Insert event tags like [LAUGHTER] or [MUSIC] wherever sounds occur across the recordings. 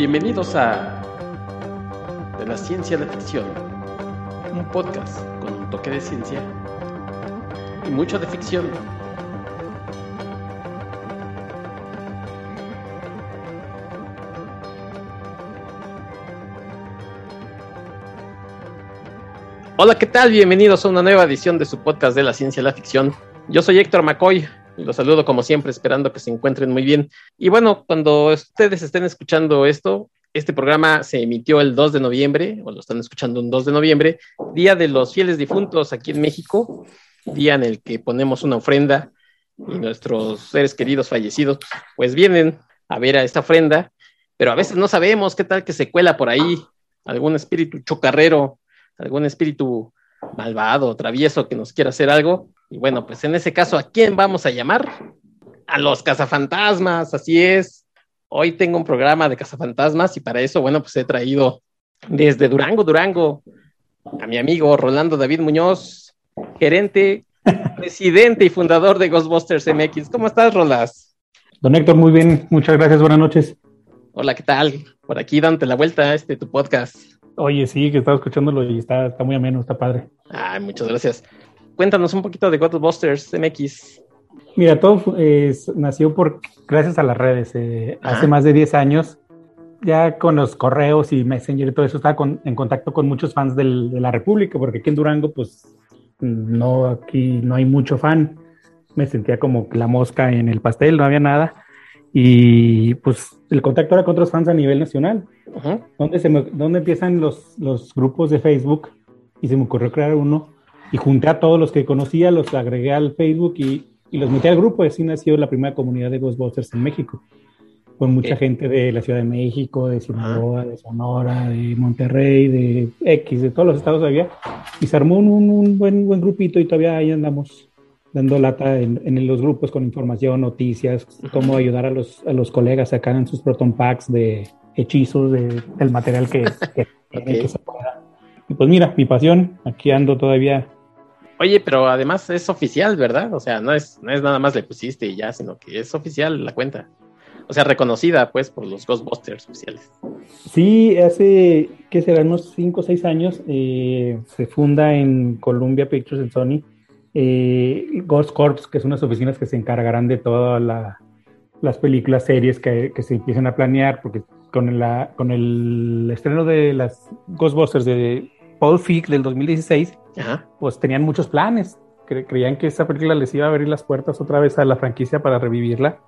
Bienvenidos a De la Ciencia a la Ficción, un podcast con un toque de ciencia y mucho de ficción. Hola, ¿qué tal? Bienvenidos a una nueva edición de su podcast de la ciencia y la ficción. Yo soy Héctor McCoy los saludo como siempre, esperando que se encuentren muy bien. Y bueno, cuando ustedes estén escuchando esto, este programa se emitió el 2 de noviembre, o lo están escuchando un 2 de noviembre, Día de los Fieles Difuntos aquí en México, día en el que ponemos una ofrenda y nuestros seres queridos fallecidos pues vienen a ver a esta ofrenda, pero a veces no sabemos qué tal que se cuela por ahí algún espíritu chocarrero algún espíritu malvado, travieso que nos quiera hacer algo. Y bueno, pues en ese caso, ¿a quién vamos a llamar? A los cazafantasmas, así es. Hoy tengo un programa de cazafantasmas y para eso, bueno, pues he traído desde Durango, Durango, a mi amigo Rolando David Muñoz, gerente, [LAUGHS] presidente y fundador de Ghostbusters MX. ¿Cómo estás, Rolas? Don Héctor, muy bien, muchas gracias, buenas noches. Hola, ¿qué tal? Por aquí dándote la vuelta a este tu podcast. Oye, sí, que estaba escuchándolo y está, está muy ameno, está padre. Ay, muchas gracias. Cuéntanos un poquito de Ghostbusters MX. Mira, todo nació por gracias a las redes. Eh, hace más de 10 años, ya con los correos y Messenger y todo eso, estaba en contacto con muchos fans del, de la República, porque aquí en Durango, pues, no, aquí no hay mucho fan. Me sentía como la mosca en el pastel, no había nada. Y pues el contacto era con otros fans a nivel nacional. ¿Dónde, se ¿Dónde empiezan los, los grupos de Facebook? Y se me ocurrió crear uno. Y junté a todos los que conocía, los agregué al Facebook y, y los metí al grupo. Y así nació la primera comunidad de Ghostbusters en México. Con mucha gente de la Ciudad de México, de Sinaloa, de Sonora, de Monterrey, de X, de todos los estados había. Y se armó un, un buen, buen grupito y todavía ahí andamos dando lata en, en, los grupos con información, noticias, cómo ayudar a los, a los colegas a sacar en sus proton packs de hechizos, de, del material que, que, [LAUGHS] okay. que, se pueda. Y pues mira, mi pasión, aquí ando todavía. Oye, pero además es oficial, ¿verdad? O sea, no es, no es nada más le pusiste y ya, sino que es oficial la cuenta. O sea, reconocida pues por los Ghostbusters oficiales. Sí, hace, ¿qué será? Unos 5 o 6 años eh, se funda en Columbia Pictures en Sony eh, Ghost Corps, que son unas oficinas que se encargarán de todas la, las películas, series que, que, se empiecen a planear, porque con, la, con el estreno de las Ghostbusters de Paul Feig del 2016, Ajá. pues tenían muchos planes. Cre creían que esa película les iba a abrir las puertas otra vez a la franquicia para revivirla.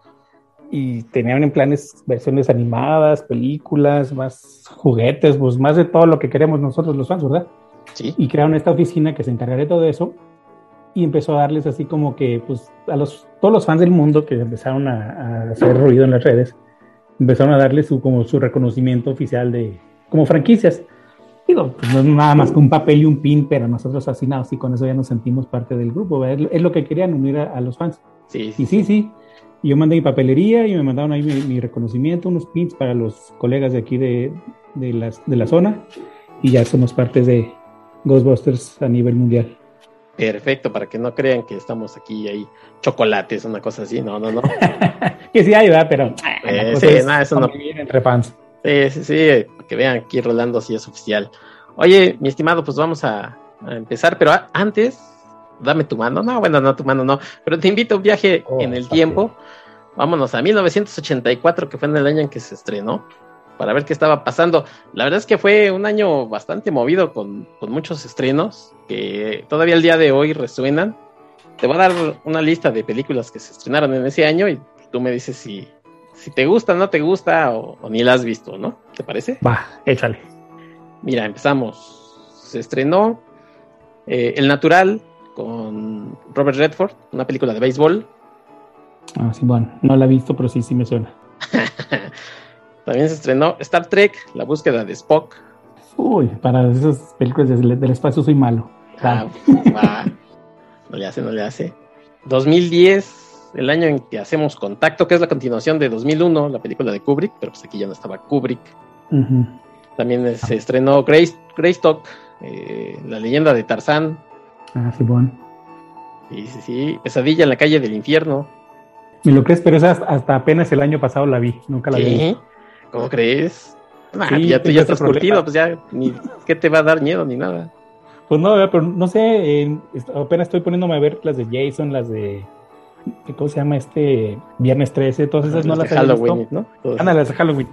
Y tenían en planes versiones animadas, películas, más juguetes, pues más de todo lo que queremos nosotros los fans, ¿verdad? Sí. Y crearon esta oficina que se encargaría de todo eso y empezó a darles así como que, pues, a los, todos los fans del mundo que empezaron a, a hacer ruido en las redes, empezaron a darles su, como su reconocimiento oficial de, como franquicias. Digo, pues no es nada más que un papel y un pin, pero nosotros fascinados y con eso ya nos sentimos parte del grupo, es, es, lo que querían unir a, a los fans. Sí, sí, y sí, sí. Y yo mandé mi papelería y me mandaron ahí mi, mi reconocimiento, unos pins para los colegas de aquí de, de, las, de la zona y ya somos parte de Ghostbusters a nivel mundial. Perfecto, para que no crean que estamos aquí y hay chocolates, una cosa así, no, no, no. [LAUGHS] que sí hay, ¿verdad? Pero eh, sí, es nada, eso no. Entre fans. Sí, sí, sí, que vean aquí Rolando sí es oficial. Oye, mi estimado, pues vamos a, a empezar, pero a, antes, dame tu mano, no, bueno, no tu mano, no, pero te invito a un viaje oh, en el tiempo. Vámonos a 1984, que fue en el año en que se estrenó para ver qué estaba pasando. La verdad es que fue un año bastante movido con, con, muchos estrenos que todavía el día de hoy resuenan. Te voy a dar una lista de películas que se estrenaron en ese año y tú me dices si, si te gusta, no te gusta o, o ni la has visto, ¿no? ¿Te parece? Va, échale. Mira, empezamos. Se estrenó eh, El Natural con Robert Redford, una película de béisbol. Ah, sí, bueno, no la he visto, pero sí, sí me suena. [LAUGHS] También se estrenó Star Trek, la búsqueda de Spock. Uy, para esas películas del, del espacio soy malo. Ah, [LAUGHS] va. No le hace, no le hace. 2010, el año en que hacemos contacto, que es la continuación de 2001, la película de Kubrick, pero pues aquí ya no estaba Kubrick. Uh -huh. También ah. se estrenó Grace, Greystock, eh, la leyenda de Tarzán. Ah, sí, bueno. Sí, sí, sí. Pesadilla en la calle del infierno. Me lo crees, pero esa hasta apenas el año pasado la vi, nunca la vi. ¿Cómo crees? Ah, ya, tú ya estás curtido, pues ya, ni qué te va a dar miedo ni nada. Pues no, pero no sé, eh, apenas estoy poniéndome a ver las de Jason, las de ¿cómo se llama este? Viernes 13, todas esas no las de Halloween, ¿no? Ándale, las de Halloween.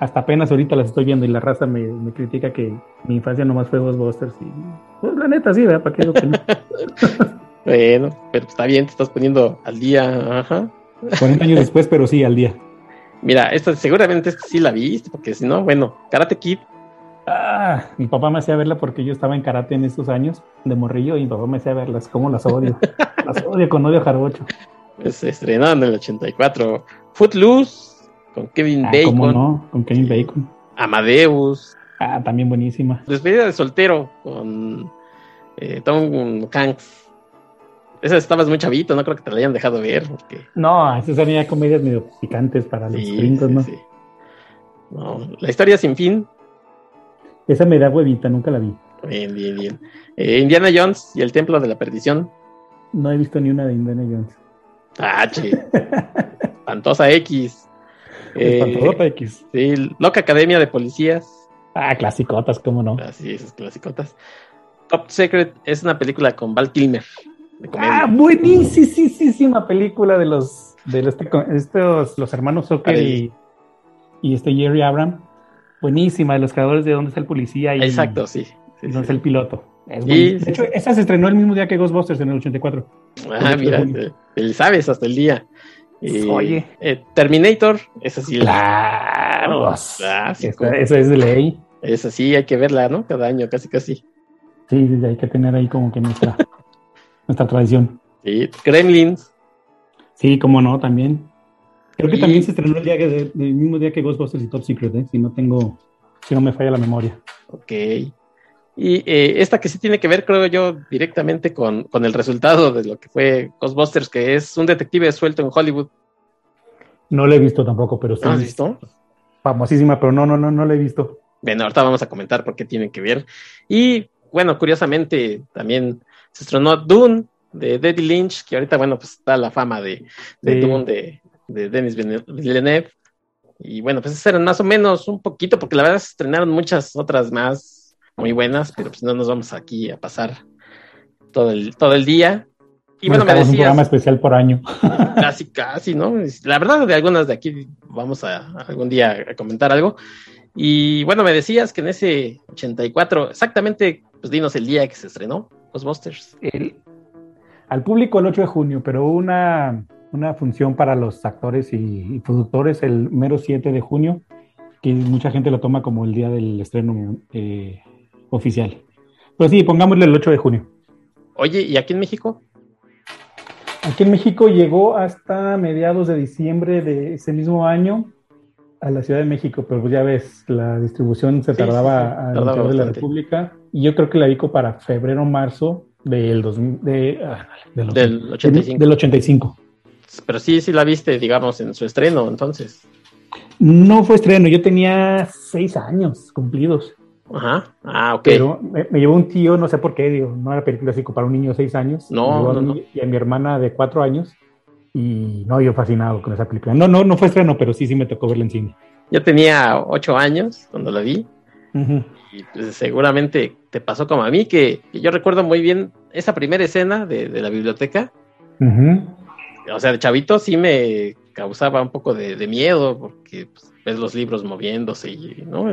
Hasta apenas ahorita las estoy viendo y la raza me, me critica que mi infancia nomás fue Ghostbusters y pues la neta sí, ¿verdad? ¿Para qué que no? [LAUGHS] bueno, pero está bien, te estás poniendo al día, ajá. 40 años después, pero sí, al día. Mira, esta seguramente es que sí la viste, porque si no, bueno, Karate Kid. Ah, mi papá me hacía verla porque yo estaba en karate en esos años de morrillo y mi papá me hacía verlas, como las odio. [LAUGHS] las odio con odio jarocho. Pues se estrenó en el 84. Footloose, con Kevin ah, Bacon. ¿Cómo no? Con Kevin Bacon. Amadeus. Ah, también buenísima. Despedida de soltero con eh, Tom Hanks. Esa estabas muy chavito, no creo que te la hayan dejado ver. No, esas ya comedias medio picantes para los gringos, ¿no? ¿no? La historia sin fin. Esa me da huevita, nunca la vi. Bien, bien, bien. Eh, Indiana Jones y el Templo de la Perdición. No he visto ni una de Indiana Jones. Ah, [LAUGHS] che. Espantosa X. Espantosa eh, X. Sí, Loca Academia de Policías. Ah, clasicotas, cómo no. Así, esas clasicotas. Top Secret es una película con Val Kilmer. Ah, buenísima película de los de los, estos los hermanos Zucker y, y, este Jerry Abram. Buenísima, de los creadores de Dónde está el policía y Exacto, sí. dónde está el piloto. de hecho, esa se estrenó el mismo día que Ghostbusters en el 84. Ah, mira, él sabes hasta el día. Oye. Eh, Terminator, esa sí. Claro. Esa, es de ley. Esa sí, hay que verla, ¿no? Cada año, casi, casi. Sí, hay que tener ahí como que nuestra [LAUGHS] nuestra tradición. Sí, Gremlins. Sí, cómo no, también. Creo que también se estrenó el, día el mismo día que Ghostbusters y Top Secret, ¿eh? si no tengo, si no me falla la memoria. Ok. Y eh, esta que sí tiene que ver, creo yo, directamente con, con, el resultado de lo que fue Ghostbusters, que es un detective suelto en Hollywood. No lo he visto tampoco, pero sí. ¿No has visto? Famosísima, pero no, no, no, no la he visto. Bueno, ahorita vamos a comentar por qué tienen que ver. Y bueno, curiosamente, también se estrenó Dune de David Lynch, que ahorita, bueno, pues está la fama de, de Dune de, de Denis Villeneuve. Y bueno, pues eran más o menos un poquito, porque la verdad se estrenaron muchas otras más muy buenas, pero pues no nos vamos aquí a pasar todo el, todo el día. Y bueno, me decías. un programa especial por año. [LAUGHS] Casi, casi, ¿no? La verdad, de algunas de aquí vamos a algún día a comentar algo. Y bueno, me decías que en ese 84, exactamente, pues dinos el día que se estrenó. Ghostbusters. El, al público el 8 de junio, pero una, una función para los actores y, productores el mero 7 de junio, que mucha gente lo toma como el día del estreno eh, oficial. Pues sí, pongámosle el 8 de junio. Oye, ¿y aquí en México? Aquí en México llegó hasta mediados de diciembre de ese mismo año a la Ciudad de México, pero pues ya ves, la distribución se tardaba sí, de la República y yo creo que la dico para febrero marzo del, de, ah, del, 85. del 85. Pero sí, sí la viste, digamos, en su estreno, entonces. No fue estreno, yo tenía seis años cumplidos. Ajá, ah, ok. Pero me, llevó un tío, no sé por qué, digo, no era película así para un niño de seis años. No, no, Y a mi hermana de cuatro años. Y no, yo fascinado con esa película. No, no, no fue estreno, pero sí, sí me tocó verla en cine. Yo tenía ocho años cuando la vi. Y pues, seguramente te pasó como a mí, que, yo recuerdo muy bien esa primera escena de, la biblioteca. O sea, de chavito sí me causaba un poco de, miedo, porque pues, ves los libros moviéndose y, ¿no?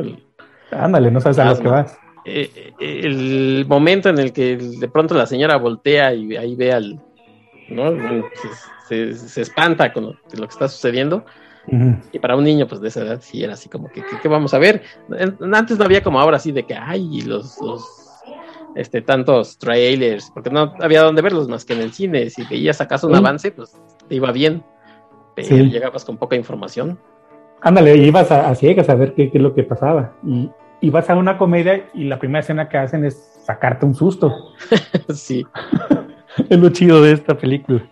Ándale, no sabes a lo que vas. Eh, eh, el momento en el que de pronto la señora voltea y ahí ve al, ¿no? Se, espanta con lo, que está sucediendo. Y para un niño, pues de esa edad, sí era así como que, ¿qué vamos a ver? Antes no había como ahora así de que, ay, los, los este, tantos trailers, porque no había dónde verlos más que en el cine. Si veías acaso un avance, pues te iba bien, pero llegabas con poca información. Ándale, ibas a, ciegas a ver qué, qué, es lo que pasaba. Y, y vas a una comedia y la primera escena que hacen es sacarte un susto. [LAUGHS] sí. [LAUGHS] es lo chido de esta película.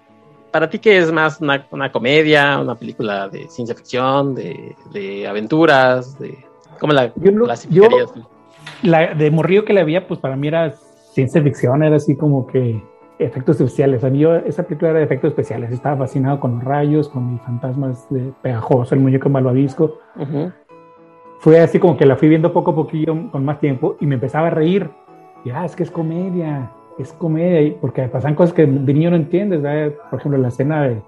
¿Para ti qué es más una, comedia, una película de ciencia ficción, de, aventuras? De, ¿Cómo la clasificarías? La de Morrillo que le había, pues para mí era ciencia ficción, era así como que efectos especiales. A mí esa película era de efectos especiales. Estaba fascinado con los rayos, con el fantasma de pegajoso, el muñeco malvavisco. fue así como que la fui viendo poco a poquillo con más tiempo y me empezaba a reír. Y, ah, es que es comedia, es comedia, porque pasan cosas que de niño no entiendes, ¿verdad? Por ejemplo, la escena de,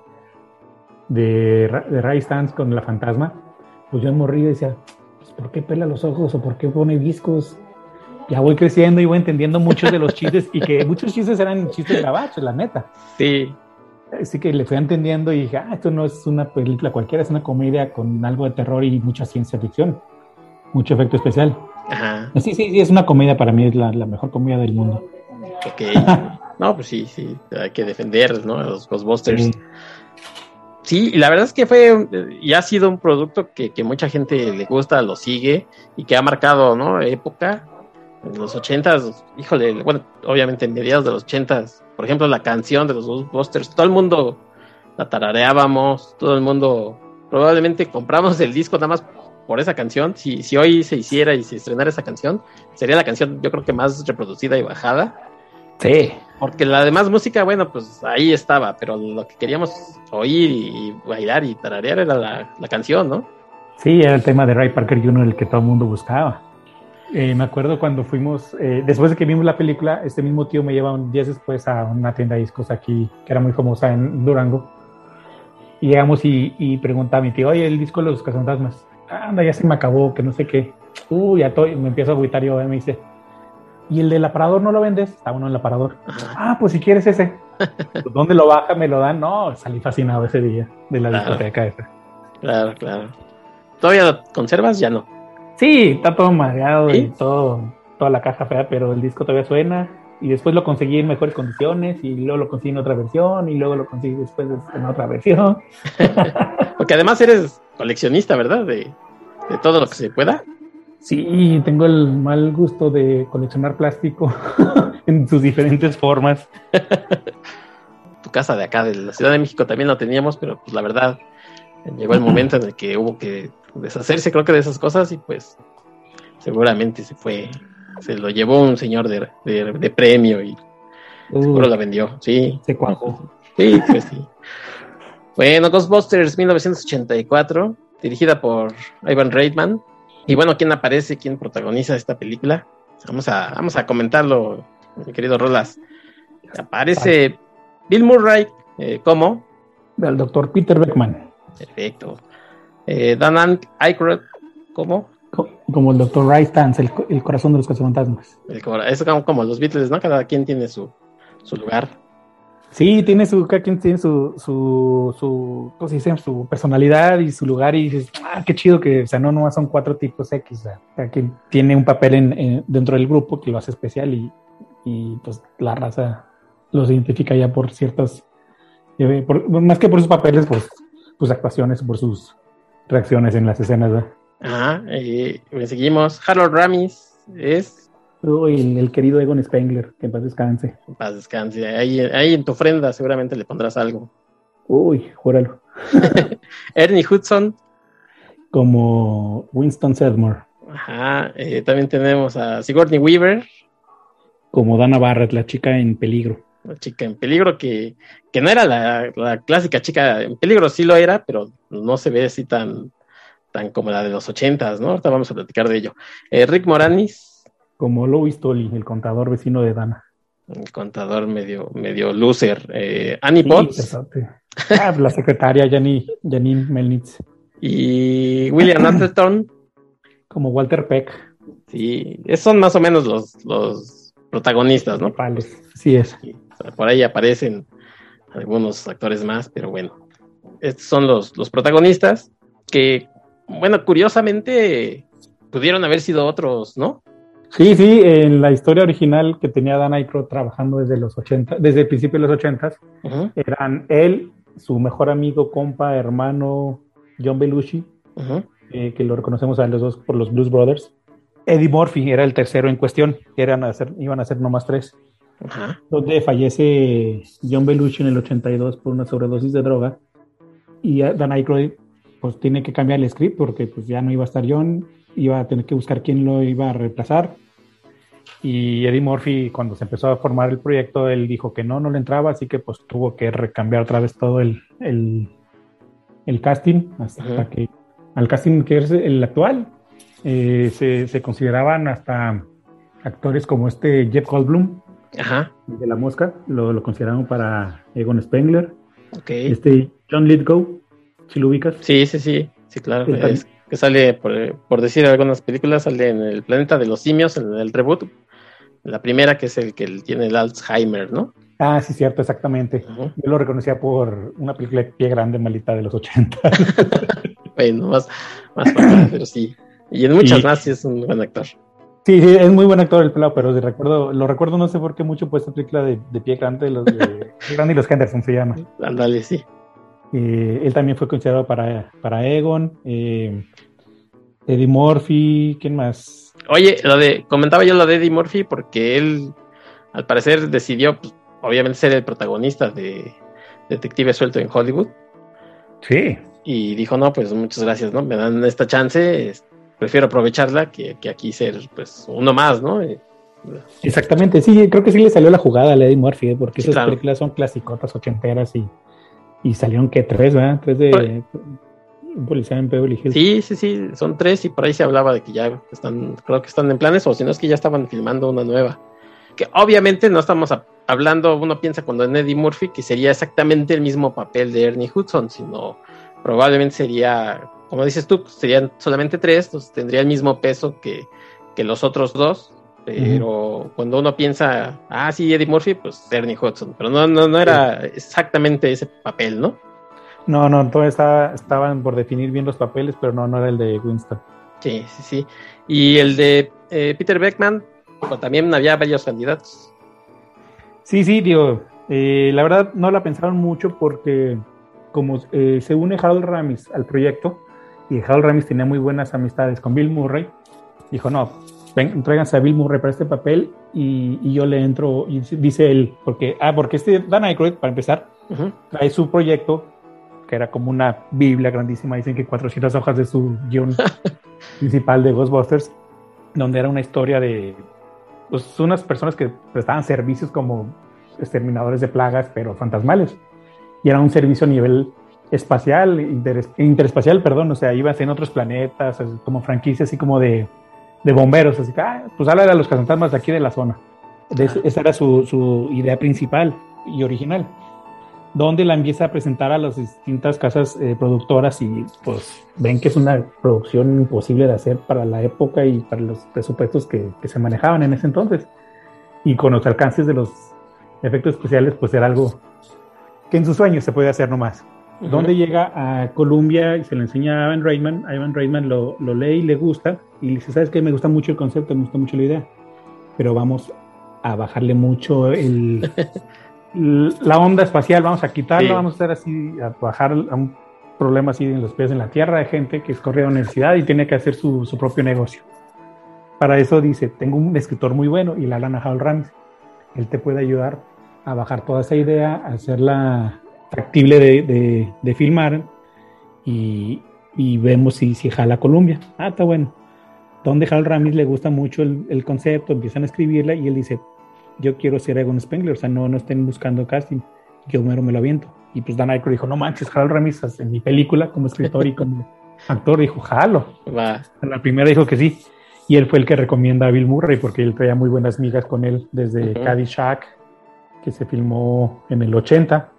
de, de Ray Stans con la fantasma, pues yo me morí y decía, pues, ¿por qué pela los ojos o por qué pone discos? Ya voy creciendo y voy entendiendo muchos de los chistes y que muchos chistes eran chistes grabados, la neta. Sí. Así que le fui entendiendo y dije, ah, esto no es una película cualquiera, es una comedia con algo de terror y mucha ciencia ficción, mucho efecto especial. Ajá. Sí, sí, sí, es una comedia para mí, es la, la mejor comedia del mundo. Ok. [LAUGHS] No, pues sí, sí, hay que defender, ¿no? A los Ghostbusters. Sí. sí, y la verdad es que fue y ha sido un producto que, que, mucha gente le gusta, lo sigue y que ha marcado, ¿no? Época. En los ochentas, híjole, bueno, obviamente en mediados de los ochentas, por ejemplo, la canción de los Ghostbusters, todo el mundo la tarareábamos, todo el mundo probablemente compramos el disco nada más por esa canción. Si, si hoy se hiciera y se estrenara esa canción, sería la canción yo creo que más reproducida y bajada. Sí. Porque la demás música, bueno, pues ahí estaba, pero lo que queríamos oír y bailar y tararear era la, la canción, ¿no? Sí, era el tema de Ray Parker Jr. el que todo el mundo buscaba. Eh, me acuerdo cuando fuimos, eh, después de que vimos la película, este mismo tío me lleva un días después a una tienda de discos aquí, que era muy famosa en Durango. Y llegamos y, y pregunta a mi tío, oye, el disco de los cazafantasmas, anda, ya se me acabó, que no sé qué. Uy, ya estoy, me empiezo a agüitar yo, me dice, ¿y el del aparador no lo vendes? Está uno en el aparador. Ah, pues si quieres ese. [LAUGHS] ¿Dónde lo baja? ¿Me lo dan? No, salí fascinado ese día de la Claro. discoteca esa. Claro, claro. ¿Todavía lo conservas? Ya no. Sí, está todo mareado ¿Sí? y todo, toda la caja fea, pero el disco todavía suena. Y después lo conseguí en mejores condiciones y luego lo conseguí en otra versión y luego lo conseguí después en otra versión. [LAUGHS] Porque además eres coleccionista, ¿verdad? De, de todo lo que se pueda. Sí, tengo el mal gusto de coleccionar plástico [LAUGHS] en sus diferentes formas. [LAUGHS] Tu casa de acá, de la Ciudad de México, también lo teníamos, pero pues la verdad, llegó el momento en el que hubo que deshacerse, creo que de esas cosas, y pues seguramente se fue, se lo llevó un señor de, de, de premio y seguro la vendió, sí. se cuajó. Sí, pues sí. Bueno, Ghostbusters 1984, dirigida por Ivan Reitman. Y bueno, ¿quién aparece? ¿Quién protagoniza esta película? Vamos a, vamos a comentarlo, mi querido Rolas. Aparece Bill Murray eh, como, Del doctor Peter Beckman, perfecto. Eh, Dan Aykroyd como, co- como el doctor Ray Stantz, el, el corazón de los cazafantasmas. el es como, como los Beatles, ¿no? Cada quien tiene su, su lugar. Sí, tiene su, cada quien tiene su, su, su, ¿cómo se dice? Su personalidad y su lugar y dices, ah, qué chido que, o sea, no nomás son cuatro tipos X, o sea, cada quien tiene un papel en, en- dentro del grupo que lo hace especial y, y pues la raza los identifica ya por ciertas, eh, por- más que por sus papeles, por sus actuaciones, por sus reacciones en las escenas, ¿verdad? Ajá, eh, seguimos. Harold Ramis es Uy, el, el querido Egon Spengler, que en paz descanse. En paz descanse. Ahí, ahí en tu ofrenda seguramente le pondrás algo. Uy, júralo. [LAUGHS] Ernie Hudson. Como Winston Sedmore, Ajá. eh, también tenemos a Sigourney Weaver, como Dana Barrett, la chica en peligro. La chica en peligro, que, que no era la, la clásica chica en peligro, sí lo era, pero no se ve así tan, tan como la de los ochentas, ¿no? Ahorita vamos a platicar de ello. Eh, Rick Moranis, Como Louis Tolly, el contador vecino de Dana. el contador medio, medio loser. Eh, Annie Sí, Potts. Ah, la secretaria Janine, Janine Melnitz. y William [CLEARS THROAT] Atherton. Como Walter Peck. Sí, esos son más o menos los, los protagonistas, ¿no? Principales. Sí es. Sí, por ahí aparecen algunos actores más, pero bueno, estos son los, los protagonistas que, bueno, curiosamente pudieron haber sido otros, ¿no? Sí, sí, en la historia original que tenía Dan Aykroyd trabajando desde los 80, desde el principio de los 80, Ujú, eran él, su mejor amigo, compa, hermano, John Belushi, eh, que lo reconocemos a los dos por los Blues Brothers. Eddie Murphy era el tercero en cuestión, eran a ser, iban a ser nomás tres. Ajá. donde fallece John Belushi en el 82 por una sobredosis de droga. Y Dan Aykroyd pues tiene que cambiar el script porque pues ya no iba a estar John, iba a tener que buscar quién lo iba a reemplazar. Y Eddie Murphy cuando se empezó a formar el proyecto él dijo que no, no le entraba así que pues tuvo que recambiar otra vez todo el, el, el casting hasta que al casting que es el actual. Eh, se, se, consideraban hasta actores como este Jeff Goldblum, Ajá. de La Mosca, lo, lo consideraron para Egon Spengler. Okay. Este John Lithgow, si lo ubicas. Sí, sí, sí, sí, claro. Es, que sale, por, por, decir algunas películas, sale en el planeta de los simios, en el reboot. La primera, que es el que tiene el Alzheimer, ¿no? Ah, sí, cierto, exactamente. Uh -huh. Yo lo reconocía por una película de pie grande, malita de los 80. [LAUGHS] bueno, más, más para, pero sí. Y en muchas sí. más sí es un buen actor. Sí, sí, es muy buen actor el pelado, pero de recuerdo, lo recuerdo no sé por qué mucho por esta película de, de pie grande, los de [LAUGHS] Grande y los Henderson se llama. Ándale, sí. Eh, él también fue considerado para, para Egon. Eh, Eddie Murphy, ¿quién más? Oye, lo de, comentaba yo lo de Eddie Murphy porque él, al parecer, decidió, pues, obviamente, ser el protagonista de Detective Suelto en Hollywood. Sí. Y dijo, no, pues muchas gracias, ¿no? Me dan esta chance, prefiero aprovecharla que, que aquí ser, pues, uno más, ¿no? Exactamente, sí, creo que sí le salió la jugada a Eddie Murphy, ¿eh? porque sí, esas claro. películas son clasicotas ochenteras y, y salieron que tres, ¿verdad? Tres de policía en Beverly Hills. Sí, sí, sí, son tres y por ahí se hablaba de que ya están, creo que están en planes, o si no es que ya estaban filmando una nueva. Que obviamente no estamos a, hablando, uno piensa cuando en Eddie Murphy que sería exactamente el mismo papel de Ernie Hudson, sino probablemente sería, como dices tú, serían solamente tres, entonces tendría el mismo peso que, que los otros dos, pero uh -huh. cuando uno piensa, ah, sí, Eddie Murphy, pues Ernie Hudson, pero no, no, no era exactamente ese papel, ¿no? No, no, todavía estaba, estaban por definir bien los papeles, pero no, no era el de Winston. Sí, sí, sí. Y el de eh, Peter Beckman, pues, también había varios candidatos. Sí, sí, digo, eh, la verdad no la pensaron mucho porque como eh, se une Harold Ramis al proyecto, y Harold Ramis tenía muy buenas amistades con Bill Murray, dijo, no, ven, tráiganse a Bill Murray para este papel y, y, yo le entro, y dice él, porque, ah, porque este Dan Aykroyd, para empezar, uh -huh. trae su proyecto que era como una Biblia grandísima, dicen que 400 hojas de su guion [LAUGHS] principal de Ghostbusters, donde era una historia de pues, unas personas que prestaban servicios como exterminadores de plagas, pero fantasmales. Y era un servicio a nivel espacial, inter, interespacial, perdón, o sea, ibas en otros planetas, como franquicia así como de, de bomberos, así que, ah, pues habla de los cazafantasmas de aquí de la zona. De, esa era su, su idea principal y original donde la empieza a presentar a las distintas casas eh, productoras y pues ven que es una producción imposible de hacer para la época y para los presupuestos que, que, se manejaban en ese entonces. Y con los alcances de los efectos especiales, pues era algo que en sus sueños se puede hacer nomás. Uh -huh. Donde llega a Columbia y se le enseña a Evan Reitman, Evan Reitman lo, lo lee y le gusta, y dice, ¿sabes qué? Me gusta mucho el concepto, me gusta mucho la idea, pero vamos a bajarle mucho el... [LAUGHS] la onda espacial, vamos a quitarla, sí. vamos a hacer así, a bajar a un problema así en los pies en la tierra de gente que escorre a la universidad y tiene que hacer su, su, propio negocio. Para eso dice, tengo un escritor muy bueno y la lana Hal Ramis. Él te puede ayudar a bajar toda esa idea, a hacerla factible de, de, de filmar y, y, vemos si, si jala Colombia. Ah, está bueno. Donde Hal Ramis le gusta mucho el, el concepto, empiezan a escribirla y él dice, yo quiero ser Egon Spengler, o sea, no, no estén buscando casting, yo mero me lo aviento. Y pues Dan Aykroyd dijo, no manches, Harold Ramis en mi película como escritor y como [LAUGHS] actor, dijo, jalo. Va. La primera dijo que sí. Y él fue el que recomienda a Bill Murray porque él traía muy buenas migas con él desde uh -huh. Caddyshack, que se filmó en el 80.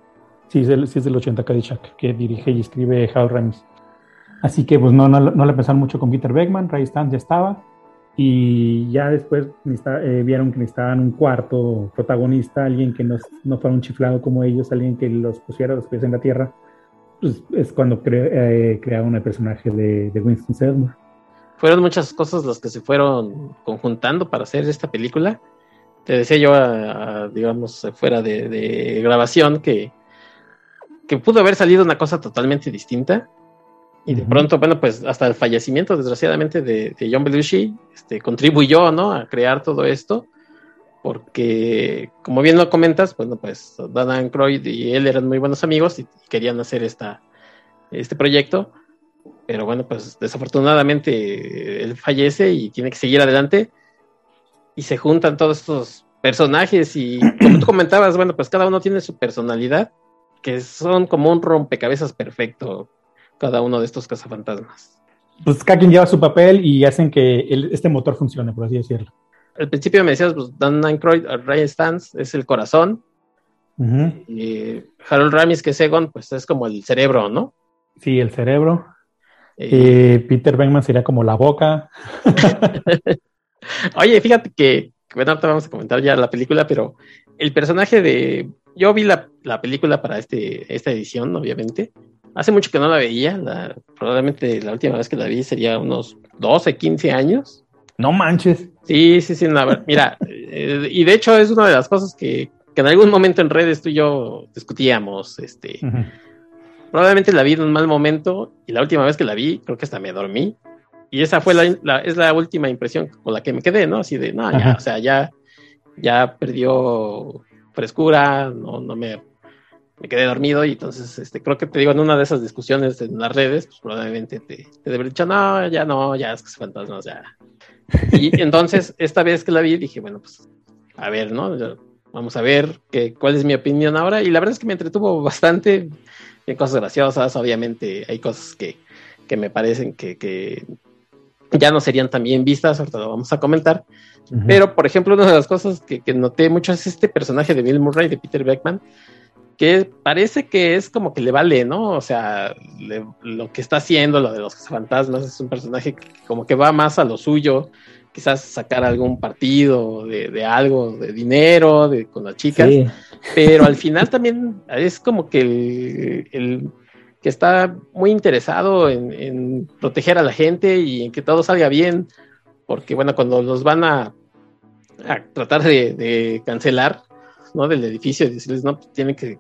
Sí, es del, sí es del 80 Caddyshack, que dirige y escribe Harold Ramis. Así que pues no, no, no le pensaron mucho con Peter Beckman, Ray Stan ya estaba y ya después eh, vieron que necesitaban un cuarto protagonista, alguien que no, no, fuera un chiflado como ellos, alguien que los pusiera los pies en la tierra, pues es cuando cre eh, crearon el personaje de, de, Winston Sedmore. Fueron muchas cosas las que se fueron conjuntando para hacer esta película. Te decía yo, a, a, digamos, fuera de, de, grabación, que, que pudo haber salido una cosa totalmente distinta. Y de pronto, bueno, pues hasta el fallecimiento, desgraciadamente, de, de John Belushi, este, contribuyó, ¿no? A crear todo esto, porque, como bien lo comentas, bueno, pues Dan Aykroyd y él eran muy buenos amigos y, y querían hacer esta, este proyecto, pero bueno, pues desafortunadamente él fallece y tiene que seguir adelante, y se juntan todos estos personajes y, como tú comentabas, bueno, pues cada uno tiene su personalidad, que son como un rompecabezas perfecto cada uno de estos cazafantasmas. pues cada quien lleva su papel y hacen que este motor funcione, por así decirlo. Al principio me decías, pues Dan Aykroyd, Ryan Stans es el corazón. Y Harold Ramis, que es Egon, pues es como el cerebro, ¿no? Sí, el cerebro. Eh, Peter Venkman sería como la boca. [LAUGHS] Oye, fíjate que, bueno, ahorita vamos a comentar ya la película, pero el personaje de. Yo vi la, película para este, esta edición, obviamente. Hace mucho que no la veía. probablemente la última vez que la vi sería unos 12, 15 años. No manches. Sí, sí, sí. mira, [LAUGHS] eh, y de hecho es una de las cosas que, en algún momento en redes tú y yo discutíamos. Este. Probablemente la vi en un mal momento y la última vez que la vi, creo que hasta me dormí. Y esa fue la, es la última impresión con la que me quedé, ¿no? Así de, no, ya, o sea, ya, ya perdió frescura, no, no me, me quedé dormido y entonces, este, creo que te digo, en una de esas discusiones en las redes, pues probablemente te, te debería dicho, no, ya no, ya es que se fantasma, o sea. Y [LAUGHS] entonces, esta vez que la vi, dije, bueno, pues, a ver, ¿no? Vamos a ver qué, cuál es mi opinión ahora. Y la verdad es que me entretuvo bastante. Hay cosas graciosas, obviamente hay cosas que, me parecen que, ya no serían tan bien vistas, ahorita lo vamos a comentar. Pero, por ejemplo, una de las cosas que, noté mucho es este personaje de Bill Murray, de Peter Beckman, que parece que es como que le vale, ¿no? O sea, lo que está haciendo, lo de los fantasmas, es un personaje que como que va más a lo suyo, quizás sacar algún partido de, algo, de dinero, de, con las chicas, pero al [LAUGHS] final también es como que el, que está muy interesado en, proteger a la gente y en que todo salga bien, porque bueno, cuando los van a, tratar de, cancelar, ¿no? Del edificio y decirles, no, pues, tienen que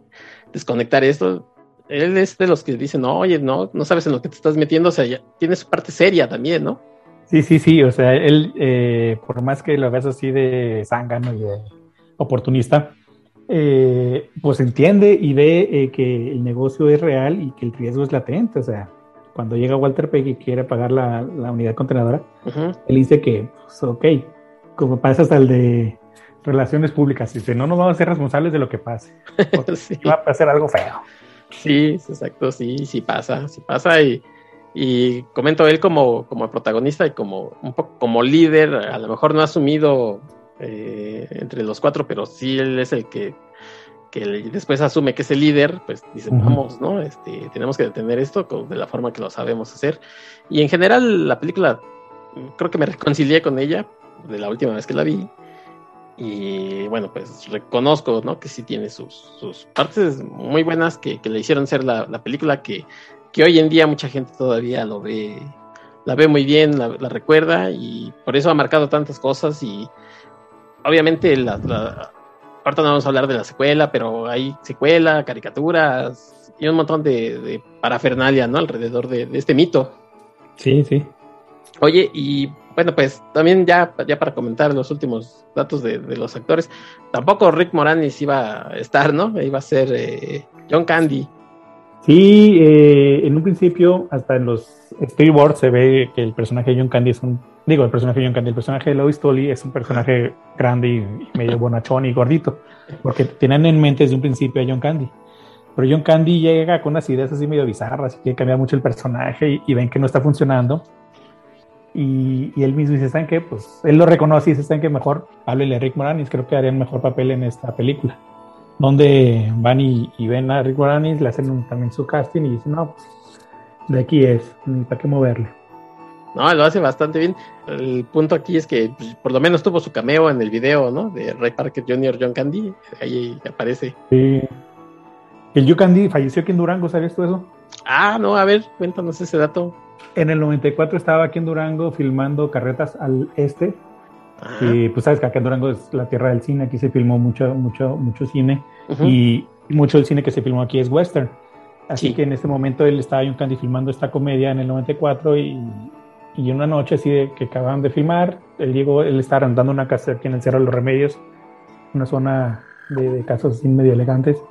desconectar esto, él es de los que dicen, no, oye, no, no sabes en lo que te estás metiendo, o sea, ya tiene su parte seria también, ¿no? Sí, sí, sí, o sea, él, eh, por más que lo veas así de zángano y de oportunista, eh, pues entiende y ve eh, que el negocio es real y que el riesgo es latente, o sea, cuando llega Walter Pegg y quiere pagar la, unidad contenedora, él dice que, pues, ok, como pasa hasta el de relaciones públicas, dice, no nos vamos a ser responsables de lo que pase, [LAUGHS] sí. va a pasar algo feo. Sí, exacto, sí, sí pasa, sí pasa y y comento él como, como protagonista y como un poco como líder, a lo mejor no ha asumido eh, entre los cuatro, pero sí él es el que, que después asume que es el líder, pues dice, vamos, ¿no? Este, tenemos que detener esto de la forma que lo sabemos hacer. Y en general la película, creo que me reconcilié con ella de la última vez que la vi. Y bueno, pues reconozco, ¿no? Que sí tiene sus, sus partes muy buenas que, que le hicieron ser la, la película que que hoy en día mucha gente todavía lo ve, la ve muy bien, la, recuerda y por eso ha marcado tantas cosas y obviamente la, ahorita no vamos a hablar de la secuela, pero hay secuela, caricaturas y un montón de, parafernalia, ¿no? Alrededor de, este mito. Sí, sí. Oye, y bueno, pues también ya, ya para comentar los últimos datos de, los actores, tampoco Rick Moranis iba a estar, ¿no? Iba a ser eh, John Candy. Sí, eh, en un principio, hasta en los storyboards se ve que el personaje de John Candy es un. Digo, el personaje de John Candy, el personaje de Lois Tully es un personaje grande y medio bonachón y gordito, porque tienen en mente desde un principio a John Candy. Pero John Candy llega con unas ideas así medio bizarras y quiere cambiar mucho el personaje y, ven que no está funcionando. Y, él mismo dice, ¿saben qué? Pues él lo reconoce y dice, ¿saben qué? Mejor háblele a Rick Moranis, creo que haría el mejor papel en esta película donde van y, ven a Rick Moranis, le hacen también su casting y dicen, no, pues, de aquí es, ni para qué moverle. No, lo hace bastante bien. El punto aquí es que pues, por lo menos tuvo su cameo en el video, ¿no? De Ray Parker Jr., John Candy, ahí aparece. Sí. El John Candy falleció aquí en Durango, ¿sabes tú eso? Ah, no, a ver, cuéntanos ese dato. En el 94 estaba aquí en Durango filmando Carretas al Este, y pues sabes que acá en Durango es la tierra del cine, aquí se filmó mucho, mucho, mucho cine. Y mucho del cine que se filmó aquí es western. Así que en este momento él estaba John Candy filmando esta comedia en el 94 y, y una noche así de que acababan de filmar, él llegó, él estaba arrendando una casa aquí en el Cerro de los Remedios, una zona de, de casas así medio elegantes,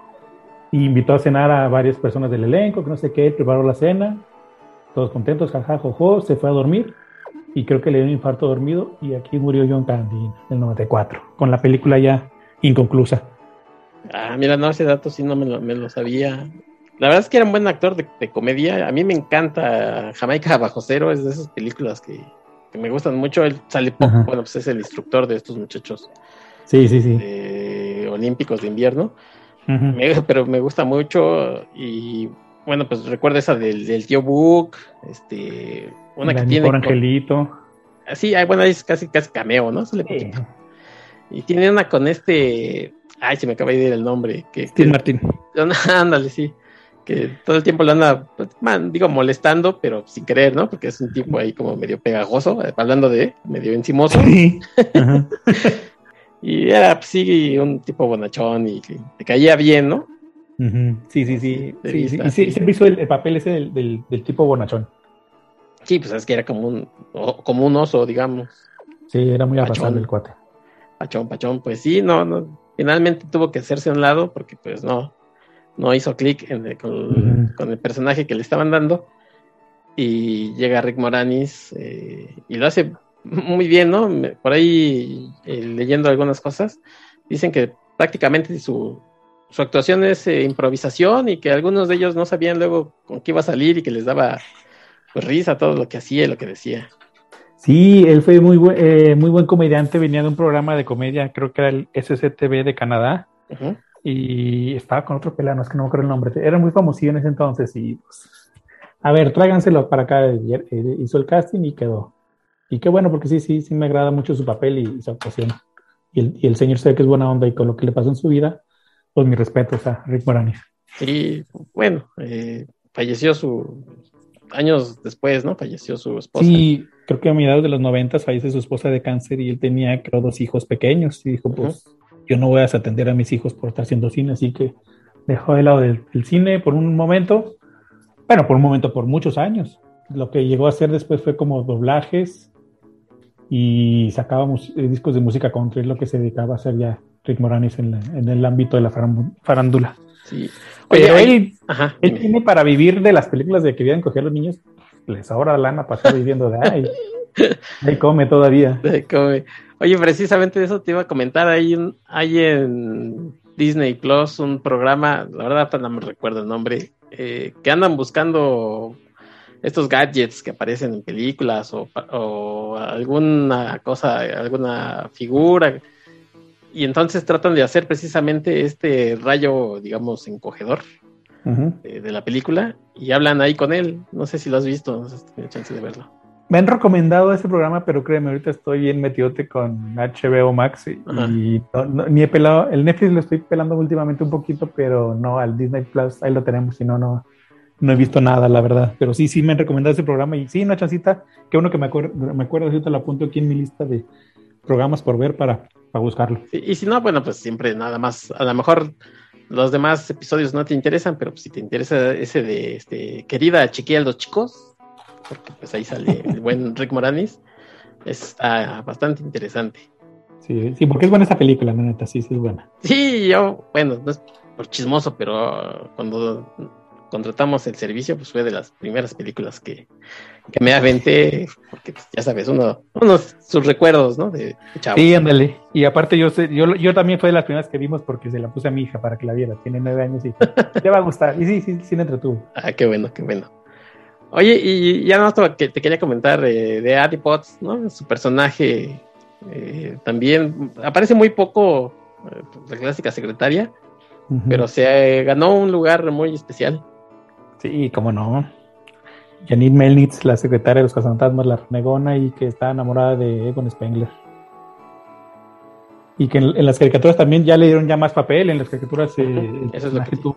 y invitó a cenar a varias personas del elenco, que no sé qué, preparó la cena, todos contentos, jajaja, jojo, se fue a dormir y creo que le dio un infarto dormido y aquí murió John Candy en el 94, con la película ya inconclusa. Ah, mira, no, ese dato sí no me lo, sabía. la verdad es que era un buen actor de, comedia. A mí me encanta Jamaica Bajo Cero, es de esas películas que, me gustan mucho. Él sale poco, bueno, pues es el instructor de estos muchachos. Sí, sí, sí. olímpicos de invierno. pero me gusta mucho y bueno, pues recuerda esa del, tío Book, este, una que tiene... Por Angelito. Sí, bueno, es casi, casi cameo, ¿no? Y tiene una con este, ay, se me acaba de ir el nombre. Que, Steve Martín. [LAUGHS] Ándale, sí que todo el tiempo lo anda, pues, digo, molestando, pero sin querer, ¿no? Porque es un tipo ahí como medio pegajoso, eh, hablando de medio encimoso. [LAUGHS] y era, pues, sí, un tipo bonachón y que te caía bien, ¿no? Sí, sí, sí. sí, sí, sí, siempre hizo el, papel ese del, del, tipo bonachón. Sí, pues es que era como un, como un oso, digamos. Sí, era muy arrasable el cuate. Pachón, pachón, pues sí, no, no, finalmente tuvo que hacerse a un lado porque pues no, no hizo clic con, el personaje que le estaban dando. Y llega Rick Moranis eh, y lo hace muy bien, ¿no? Por ahí, eh, leyendo algunas cosas, dicen que prácticamente su, su actuación es eh, improvisación y que algunos de ellos no sabían luego con qué iba a salir y que les daba pues, risa todo lo que hacía y lo que decía. Sí, él fue muy, muy buen comediante, venía de un programa de comedia, creo que era el SCTV de Canadá y estaba con otro pelano, es que no me acuerdo el nombre, era muy famosillo en ese entonces y pues, a ver, tráiganselo para acá, hizo el casting y quedó. Y qué bueno, porque sí, sí, sí me agrada mucho su papel y, su actuación. Y el, y el señor sé que es buena onda y con lo que le pasó en su vida, pues mi respeto a Rick Moranis. Y bueno, eh, falleció su años después, ¿no? Falleció su esposa. Sí, creo que a mediados de los noventas fallece su esposa de cáncer y él tenía, creo, dos hijos pequeños y dijo, pues, yo no voy a atender a mis hijos por estar haciendo cine, así que dejó de lado del, cine por un momento, bueno, por un momento, por muchos años. Lo que llegó a hacer después fue como doblajes y sacaba eh, discos de música country, es lo que se dedicaba a hacer ya Rick Moranis en, el ámbito de la farándula. Sí. Oye, él, él tiene para vivir de las películas de que vienen coger a los niños, les ahora lana para estar viviendo de ahí. Ahí come todavía. [LAUGHS] Ahí come. Oye, precisamente eso te iba a comentar. Hay, hay en Disney Plus un programa, la verdad no me recuerdo el nombre, eh, que andan buscando estos gadgets que aparecen en películas o, alguna cosa, alguna figura. Y entonces tratan de hacer precisamente este rayo, digamos, encogedor eh, de, la película y hablan ahí con él. No sé si lo has visto, no sé si tienes chance de verlo. Me han recomendado ese programa, pero créeme, ahorita estoy bien metidote con HBO Max y, ni he pelado. El Netflix lo estoy pelando últimamente un poquito, pero no al Disney Plus, ahí lo tenemos, si no, no, no he visto nada, la verdad. Pero sí, sí me han recomendado ese programa y sí, una chancita, que uno que me, acuerdo, me acuerdo, ahorita lo apunto aquí en mi lista de programas por ver para, para buscarlo. Y, si no, bueno, pues siempre nada más, a lo mejor los demás episodios no te interesan, pero si te interesa ese de este, querida chiquilla los chicos, porque pues ahí sale el buen [LAUGHS] Rick Moranis, está bastante interesante. Sí, sí, porque es buena esa película, la neta, sí, sí es buena. Sí, yo, bueno, no es por chismoso, pero cuando contratamos el servicio, pues fue de las primeras películas que, que me aventé, porque pues, ya sabes, uno, unos sus recuerdos, ¿no? De, Sí, ándale. Y aparte yo sé, yo, yo también fue de las primeras que vimos porque se la puse a mi hija para que la viera, tiene nueve años y [LAUGHS] le va a gustar. Y sí, sí, sí, me entretuvo. Ah, qué bueno, qué bueno. Oye, y ya no que te quería comentar eh, de Addy Potts, ¿no? Su personaje eh, también aparece muy poco, eh, la clásica secretaria, pero se ganó un lugar muy especial. Sí, cómo no. Janine Melnitz, la secretaria de los cazafantasmas, la renegona y que está enamorada de Egon Spengler. Y que en, las caricaturas también ya le dieron ya más papel, en las caricaturas Eso es lo que tuvo,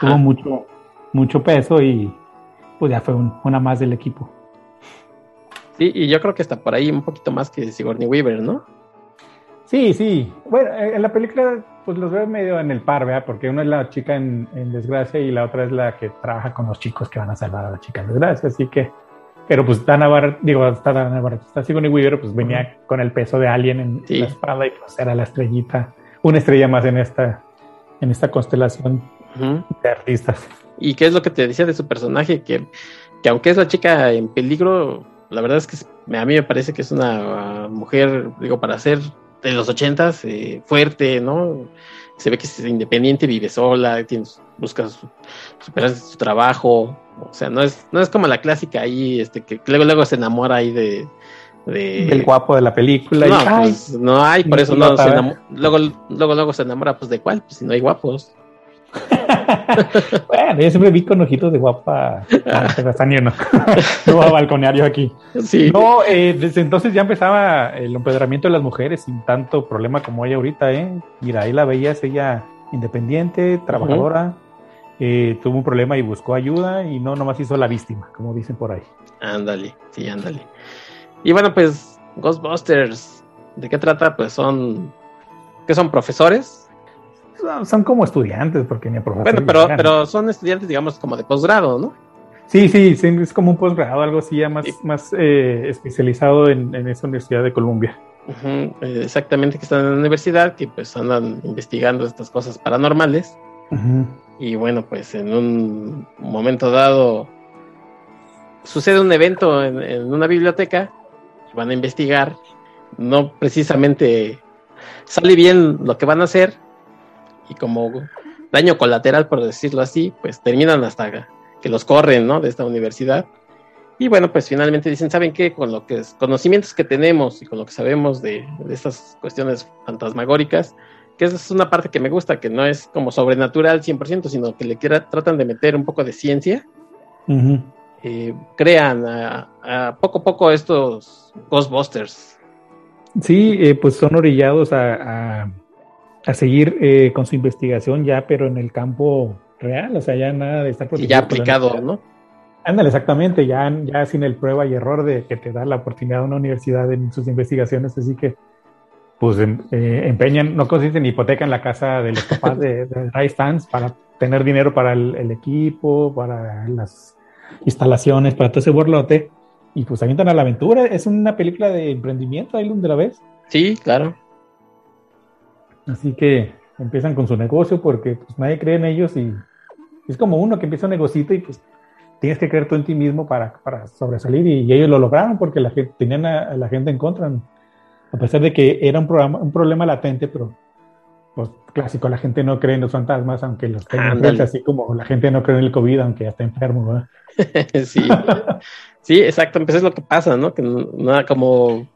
tuvo mucho, mucho peso y pues ya fue una más del equipo. Sí, y yo creo que está por ahí un poquito más que Sigourney Weaver, ¿no? Sí, sí. Bueno, en la película pues los veo medio en el par, ¿verdad? Porque una es la chica en, desgracia y la otra es la que trabaja con los chicos que van a salvar a la chica en desgracia, así que... Pero pues Dana Barrett, digo, está Dana Barrett, está Sigourney Weaver, pues venía con el peso de alguien en, la espalda y pues era la estrellita, una estrella más en esta, en esta constelación de artistas. ¿Y qué es lo que te decía de su personaje? Que, que aunque es la chica en peligro, la verdad es que a mí me parece que es una mujer, digo, para ser de los ochentas, eh, fuerte, ¿no? Se ve que es independiente, vive sola, tiene, busca su, superar su trabajo, o sea, no es, no es como la clásica ahí, este, que luego luego se enamora ahí de, del guapo de la película. No, pues, no hay, por eso no se enamora, luego, luego, luego se enamora, pues de cuál, pues si no hay guapos. [LAUGHS] [LAUGHS] bueno, yo siempre vi con ojitos de guapa. Ah, [LAUGHS] no. [LAUGHS] no va a balconear yo aquí. Sí. No, eh, desde entonces ya empezaba el empoderamiento de las mujeres sin tanto problema como hay ahorita, ¿eh? Mira, ahí la veías ella independiente, trabajadora. Eh, tuvo un problema y buscó ayuda y no nomás hizo la víctima, como dicen por ahí. Ándale, sí, ándale. Y bueno, pues Ghostbusters, ¿de qué trata? Pues son, ¿qué son profesores? Son, como estudiantes, porque ni profesor. Bueno, pero, pero son estudiantes, digamos, como de posgrado, ¿no? Sí, sí, sí, es como un posgrado, algo así ya más, más eh, especializado en, esa Universidad de Columbia. Eh, exactamente, que están en la universidad, que pues andan investigando estas cosas paranormales. Y bueno, pues en un momento dado sucede un evento en una biblioteca van a investigar, no precisamente sale bien lo que van a hacer y como daño colateral, por decirlo así, pues terminan hasta que los corren, ¿no? De esta universidad. Y bueno, pues finalmente dicen, ¿saben qué? Con los conocimientos que tenemos y con lo que sabemos de, estas cuestiones fantasmagóricas, que esa es una parte que me gusta, que no es como sobrenatural 100%, sino que le quiera, tratan de meter un poco de ciencia. Eh, crean a, poco a poco estos Ghostbusters. Sí, eh, pues son orillados a, a, seguir eh, con su investigación ya, pero en el campo real, o sea, ya nada de estar protegido. ya aplicado, ¿no? Ándale, exactamente, ya, ya sin el prueba y error de que te da la oportunidad una universidad en sus investigaciones, así que pues em, empeñan, no consisten hipotecan la casa de los papás de, [LAUGHS] de Rice Fans para tener dinero para el, equipo, para las instalaciones, para todo ese borlote, y pues avientan a la aventura. Es una película de emprendimiento, ahí donde la ves. Sí, claro. Así que empiezan con su negocio porque pues nadie cree en ellos y es como uno que empieza un negocito y pues tienes que creer tú en ti mismo para, para sobresalir y, ellos lo lograron porque la gente, tenían a, la gente en contra, a pesar de que era un, programa, un problema latente, pero pues clásico, la gente no cree en los fantasmas aunque los tengan así como la gente no cree en el COVID aunque ya está enfermo, ¿verdad? [LAUGHS] sí, sí, exacto. Pues es lo que pasa, ¿no? Que nada como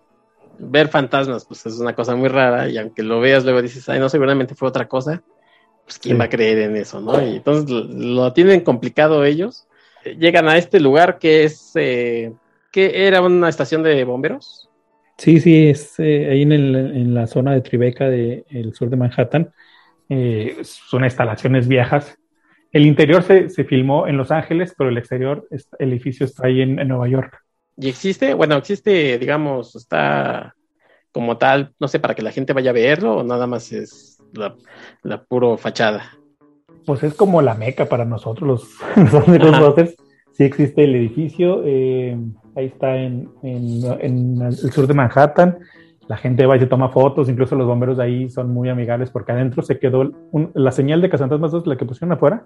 ver fantasmas, pues es una cosa muy rara y aunque lo veas luego dices, ay, no, seguramente fue otra cosa, pues quién va a creer en eso, ¿no? Y entonces lo, tienen complicado ellos. Llegan a este lugar que es, eh, que era una estación de bomberos. Sí, sí, es eh, ahí en, el, en, la zona de Tribeca del sur de Manhattan. Eh, son instalaciones viejas el interior se, se, filmó en Los Ángeles, pero el exterior, el edificio está ahí en, Nueva York. ¿Y existe? Bueno, existe, digamos, está como tal, no sé, para que la gente vaya a verlo o nada más es la, la puro fachada. Pues es como la meca para nosotros, los, [LAUGHS] los Sí existe el edificio, eh, ahí está en, en, en, el sur de Manhattan la gente va y se toma fotos, incluso los bomberos de ahí son muy amigables porque adentro se quedó la señal de Casantasmas 2, la que pusieron afuera,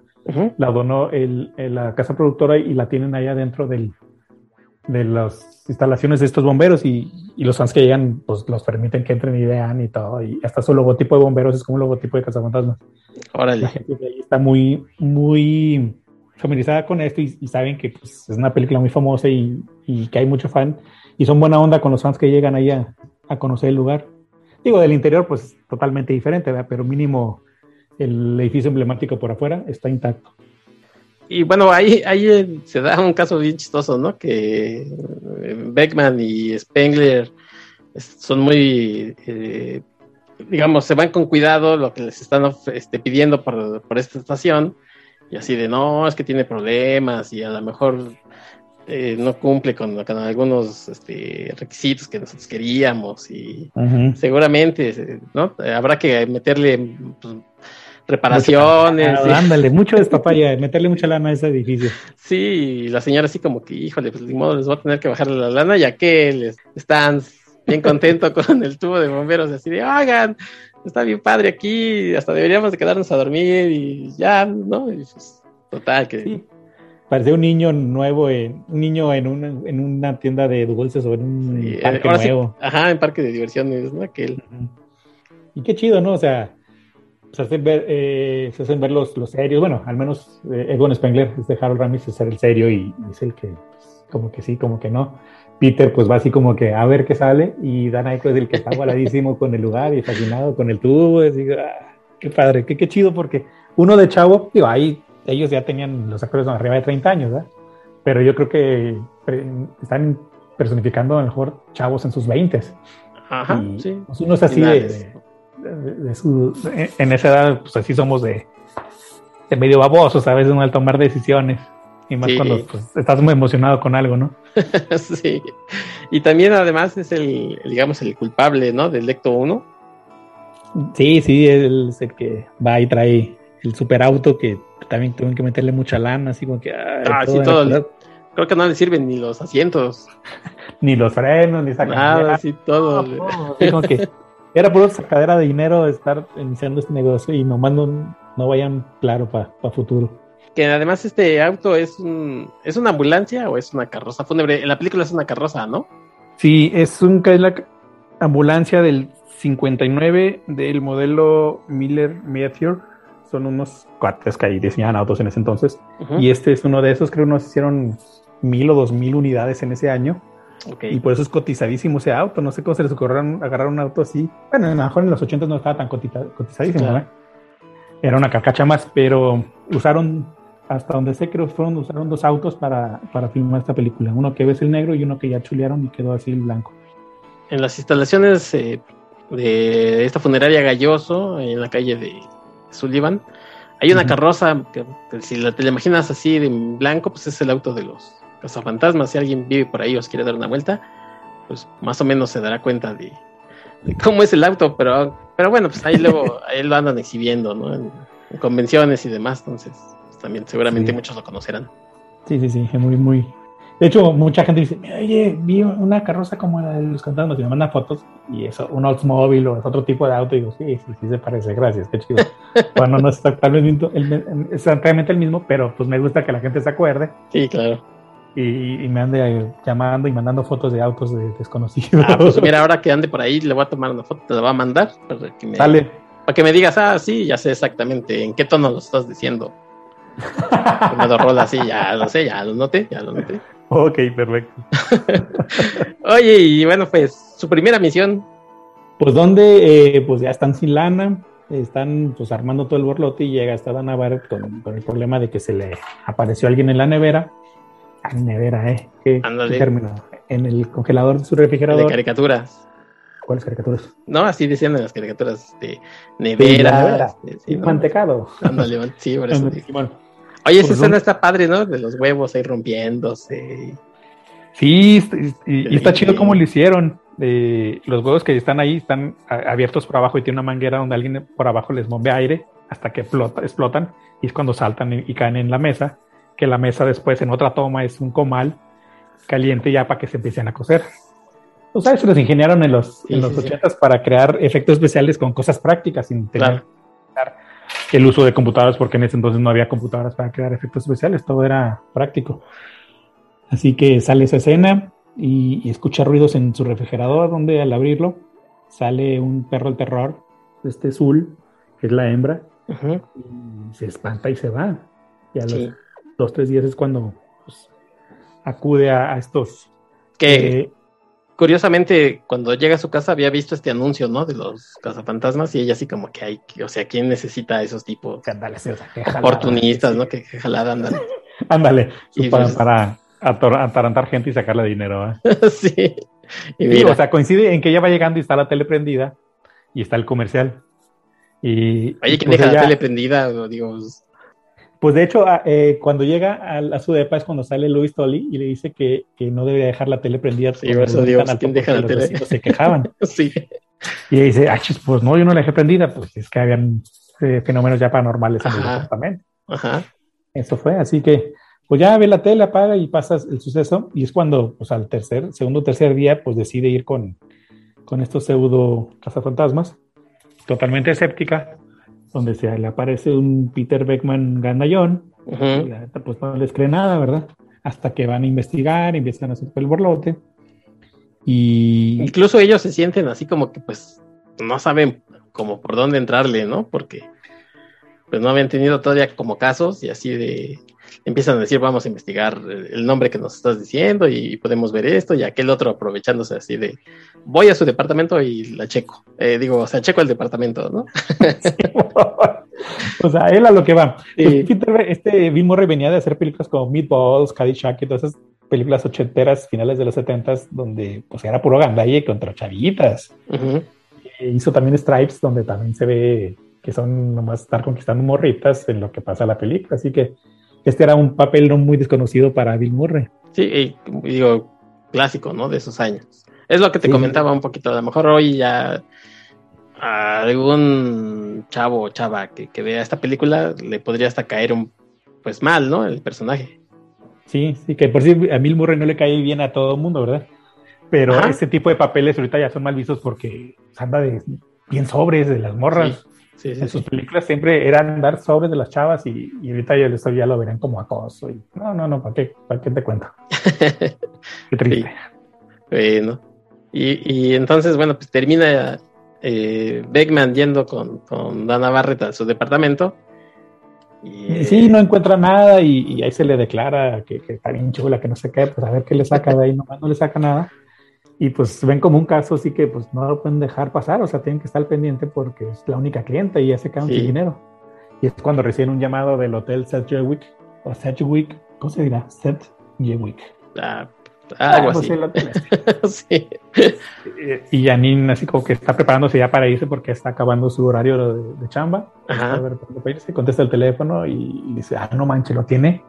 la donó la casa productora y la tienen ahí adentro del, de las instalaciones de estos bomberos y, los fans que llegan pues los permiten que entren y vean y todo y hasta su logotipo de bomberos es como un logotipo de Cazafantasmas. Órale. La gente de ahí está muy, muy familiarizada con esto y, saben que pues, es una película muy famosa y, y, que hay mucho fan y son buena onda con los fans que llegan ahí a, a conocer el lugar. Digo, del interior, pues totalmente diferente, pero mínimo el edificio emblemático por afuera está intacto. Y bueno, ahí, ahí eh, se da un caso bien chistoso, ¿no? Que eh, Beckman y Spengler son muy, eh, digamos, se van con cuidado lo que les están este, pidiendo por, por, esta estación. Y así de, no, es que tiene problemas y a lo mejor eh, no cumple con, algunos este, requisitos que nosotros queríamos y seguramente ¿no? habrá que meterle pues, reparaciones. Mucho, ándale, mucho [LAUGHS] papaya, meterle mucha lana a ese edificio. Sí, la señora así como que, híjole, pues de modo les voy a tener que bajarle la lana, ya que les están bien contentos [LAUGHS] con el tubo de bomberos, así de, hagan, está bien padre aquí, hasta deberíamos de quedarnos a dormir y ya, ¿no? Pues, total, que... Parecía un niño nuevo, en, un niño en una, en una tienda de dulces o en un parque nuevo. ajá, en parque de diversiones, ¿no? Aquel. y qué chido, ¿no? O sea, se hacen ver, eh, se hacen ver los, los serios, bueno, al menos eh, Edwin Spengler es de Harold Ramis, es el serio y, es el que, pues, como que sí, como que no. Peter pues va así como que a ver qué sale y Dan Aykroyd es el que está igualadísimo con el lugar y fascinado con el tubo, y digo, ah, qué padre, qué, qué chido porque uno de chavo, digo, ahí ellos ya tenían, los actores arriba de 30 años, ¿verdad? Pero yo creo que están personificando a lo mejor chavos en sus 20. Ajá, sí. Pues uno es así de, su, en esa edad, pues así somos de, de medio babosos, ¿sabes? De tomar decisiones. Y más cuando pues, estás muy emocionado con algo, ¿no? [LAUGHS] sí. Y también además es el, digamos, el culpable, ¿no? Del Lecto 1. Sí, sí, es el que va y trae el superauto que también tuvieron que meterle mucha lana, así como que... ah, sí, todo. creo que no le sirven ni los asientos. [LAUGHS] ni los frenos, ni sacar Nada, así todo. como que [LAUGHS] era puro sacadera de dinero estar iniciando este negocio y nomás no, no vayan claro para futuro. Que además este auto es un, es una ambulancia o es una carroza fúnebre. En la película es una carroza, ¿no? Sí, es un Cadillac ambulancia del 59 del modelo Miller Meteor son unos cuates que ahí diseñaban autos en ese entonces. Y este es uno de esos, creo que nos hicieron mil o dos mil unidades en ese año. Y por eso es cotizadísimo ese auto. No sé cómo se les ocurrió agarrar un auto así. Bueno, a lo mejor en los 80 no estaba tan cotizadísimo, Era una carcacha más, pero usaron, hasta donde sé, creo fueron, usaron dos autos para, para filmar esta película. Uno que ves el negro y uno que ya chulearon y quedó así el blanco. En las instalaciones eh, de esta funeraria Galloso, en la calle de Sullivan, hay una carroza que, si la, te la imaginas así de blanco, pues es el auto de los cazafantasmas. Si alguien vive por ahí o os quiere dar una vuelta, pues más o menos se dará cuenta de, cómo es el auto, pero, pero bueno, pues ahí luego [LAUGHS] ahí lo andan exhibiendo, ¿no? En, convenciones y demás, entonces pues también seguramente muchos lo conocerán. Sí, sí, sí, muy, muy, de hecho, mucha gente dice, oye, vi una carroza como la de los cantantes y me mandan fotos y eso, un Oldsmobile o es otro tipo de auto y digo, sí, sí, sí se parece, gracias, qué chido. [LAUGHS] bueno, no es exactamente el, exactamente el mismo, pero pues me gusta que la gente se acuerde. Sí, claro. Y, me ande llamando y mandando fotos de autos de desconocidos. Ah, pues mira, [LAUGHS] ahora que ande por ahí, le voy a tomar una foto, te la voy a mandar para que me, Sale. Para que me digas, ah, sí, ya sé exactamente en qué tono lo estás diciendo. me lo rola así, ya lo sé, ya lo noté, ya lo noté. Ok, perfecto. [LAUGHS] Oye, y bueno, pues su primera misión. Pues donde, eh, pues ya están sin lana, están pues armando todo el borlote y llega hasta Dana Barrett con, el problema de que se le apareció alguien en la nevera. Nevera, ¿eh? ¿Qué, término? En el congelador de su refrigerador. De caricaturas. ¿Cuáles caricaturas? No, así decían en las caricaturas de nevera. y mantecado. Ándale, sí, por eso. bueno, Oye, esa escena está padre, ¿no? De los huevos ahí rompiéndose. Sí, y, está chido cómo lo hicieron. los huevos que están ahí están abiertos por abajo y tiene una manguera donde alguien por abajo les bombea aire hasta que explotan y es cuando saltan y, caen en la mesa, que la mesa después en otra toma es un comal caliente ya para que se empiecen a cocer. O sea, eso los ingeniaron en los, en los para crear efectos especiales con cosas prácticas sin tener el uso de computadoras, porque en ese entonces no había computadoras para crear efectos especiales, todo era práctico. Así que sale esa escena y, escucha ruidos en su refrigerador, donde al abrirlo sale un perro del terror, este Zul, que es la hembra, y se espanta y se va. Y a los dos, tres días es cuando pues, acude a, estos... Que, eh, curiosamente, cuando llega a su casa había visto este anuncio, ¿no? De los cazafantasmas y ella así como que hay, o sea, ¿quién necesita esos tipos oportunistas, ¿no? Que, jalada, ándale. [LAUGHS] ándale, para, para atarantar gente y sacarle dinero, ¿eh? [LAUGHS] sí. Y o sea, coincide en que ella va llegando y está la tele prendida y está el comercial. Y, Oye, ¿quién pues deja la tele prendida? Digo, pues de hecho, eh, cuando llega a, su depa es cuando sale Luis Tolly y le dice que, no debe dejar la tele prendida. Sí, eso digo, ¿quién deja la tele? Se quejaban. [LAUGHS] sí. Y dice, ah, pues no, yo no la dejé prendida, pues es que habían eh, fenómenos ya paranormales en el departamento. Ajá. Eso fue, así que, pues ya ve la tele, apaga y pasas el suceso, y es cuando, pues al tercer, segundo o tercer día, pues decide ir con, con estos pseudo cazafantasmas, totalmente escéptica, donde se le aparece un Peter Beckman gandallón, pues no les cree nada, ¿verdad? Hasta que van a investigar, empiezan a hacer el borlote. Y incluso ellos se sienten así como que pues no saben como por dónde entrarle, ¿no? Porque pues no habían tenido todavía como casos y así de empiezan a decir vamos a investigar el nombre que nos estás diciendo y podemos ver esto y aquel otro aprovechándose así de voy a su departamento y la checo. Eh, digo, o sea, checo el departamento, ¿no? [LAUGHS] o sea, él a lo que va. Pues, este Bill Murray venía de hacer películas como Meatballs, Caddyshack y todas esas películas ochenteras, finales de los setentas, donde pues era puro gandalle contra chavitas. Hizo también Stripes, donde también se ve que son nomás estar conquistando morritas en lo que pasa la película. Así que este era un papel no muy desconocido para Bill Murray. Sí, y, digo, clásico, ¿no? De esos años. Es lo que te comentaba un poquito. A lo mejor hoy ya a algún chavo o chava que, vea esta película le podría hasta caer un pues mal, ¿no? El personaje. Sí, sí, que por si a Bill Murray no le cae bien a todo el mundo, ¿verdad? Pero ese tipo de papeles ahorita ya son mal vistos porque anda de bien sobres de las morras. Sí, en sus películas siempre eran dar sobres de las chavas y, ahorita ya, ya lo verán como acoso. Y, no, no, no, ¿para qué, ¿para qué te cuento? [LAUGHS] qué triste. Bueno, y, y, entonces, bueno, pues termina eh, Beckman yendo con, con Dana Barrett a su departamento. Y, sí, no encuentra nada y, ahí se le declara que, está bien chula, que no sé qué, pues a ver qué le saca de ahí, nomás no le saca nada y pues ven como un caso así que pues no lo pueden dejar pasar, o sea, tienen que estar pendiente porque es la única cliente y ya se quedan dinero. Y es cuando reciben un llamado del hotel Sedgwick, o Sedgwick, ¿cómo se dirá? Sedgwick. Ah, algo ah, así. [LAUGHS] sí. Y Janine así como que está preparándose ya para irse porque está acabando su horario de, chamba. Ajá. A ver, irse, contesta el teléfono y, dice, ah, no manches, ¿lo tiene?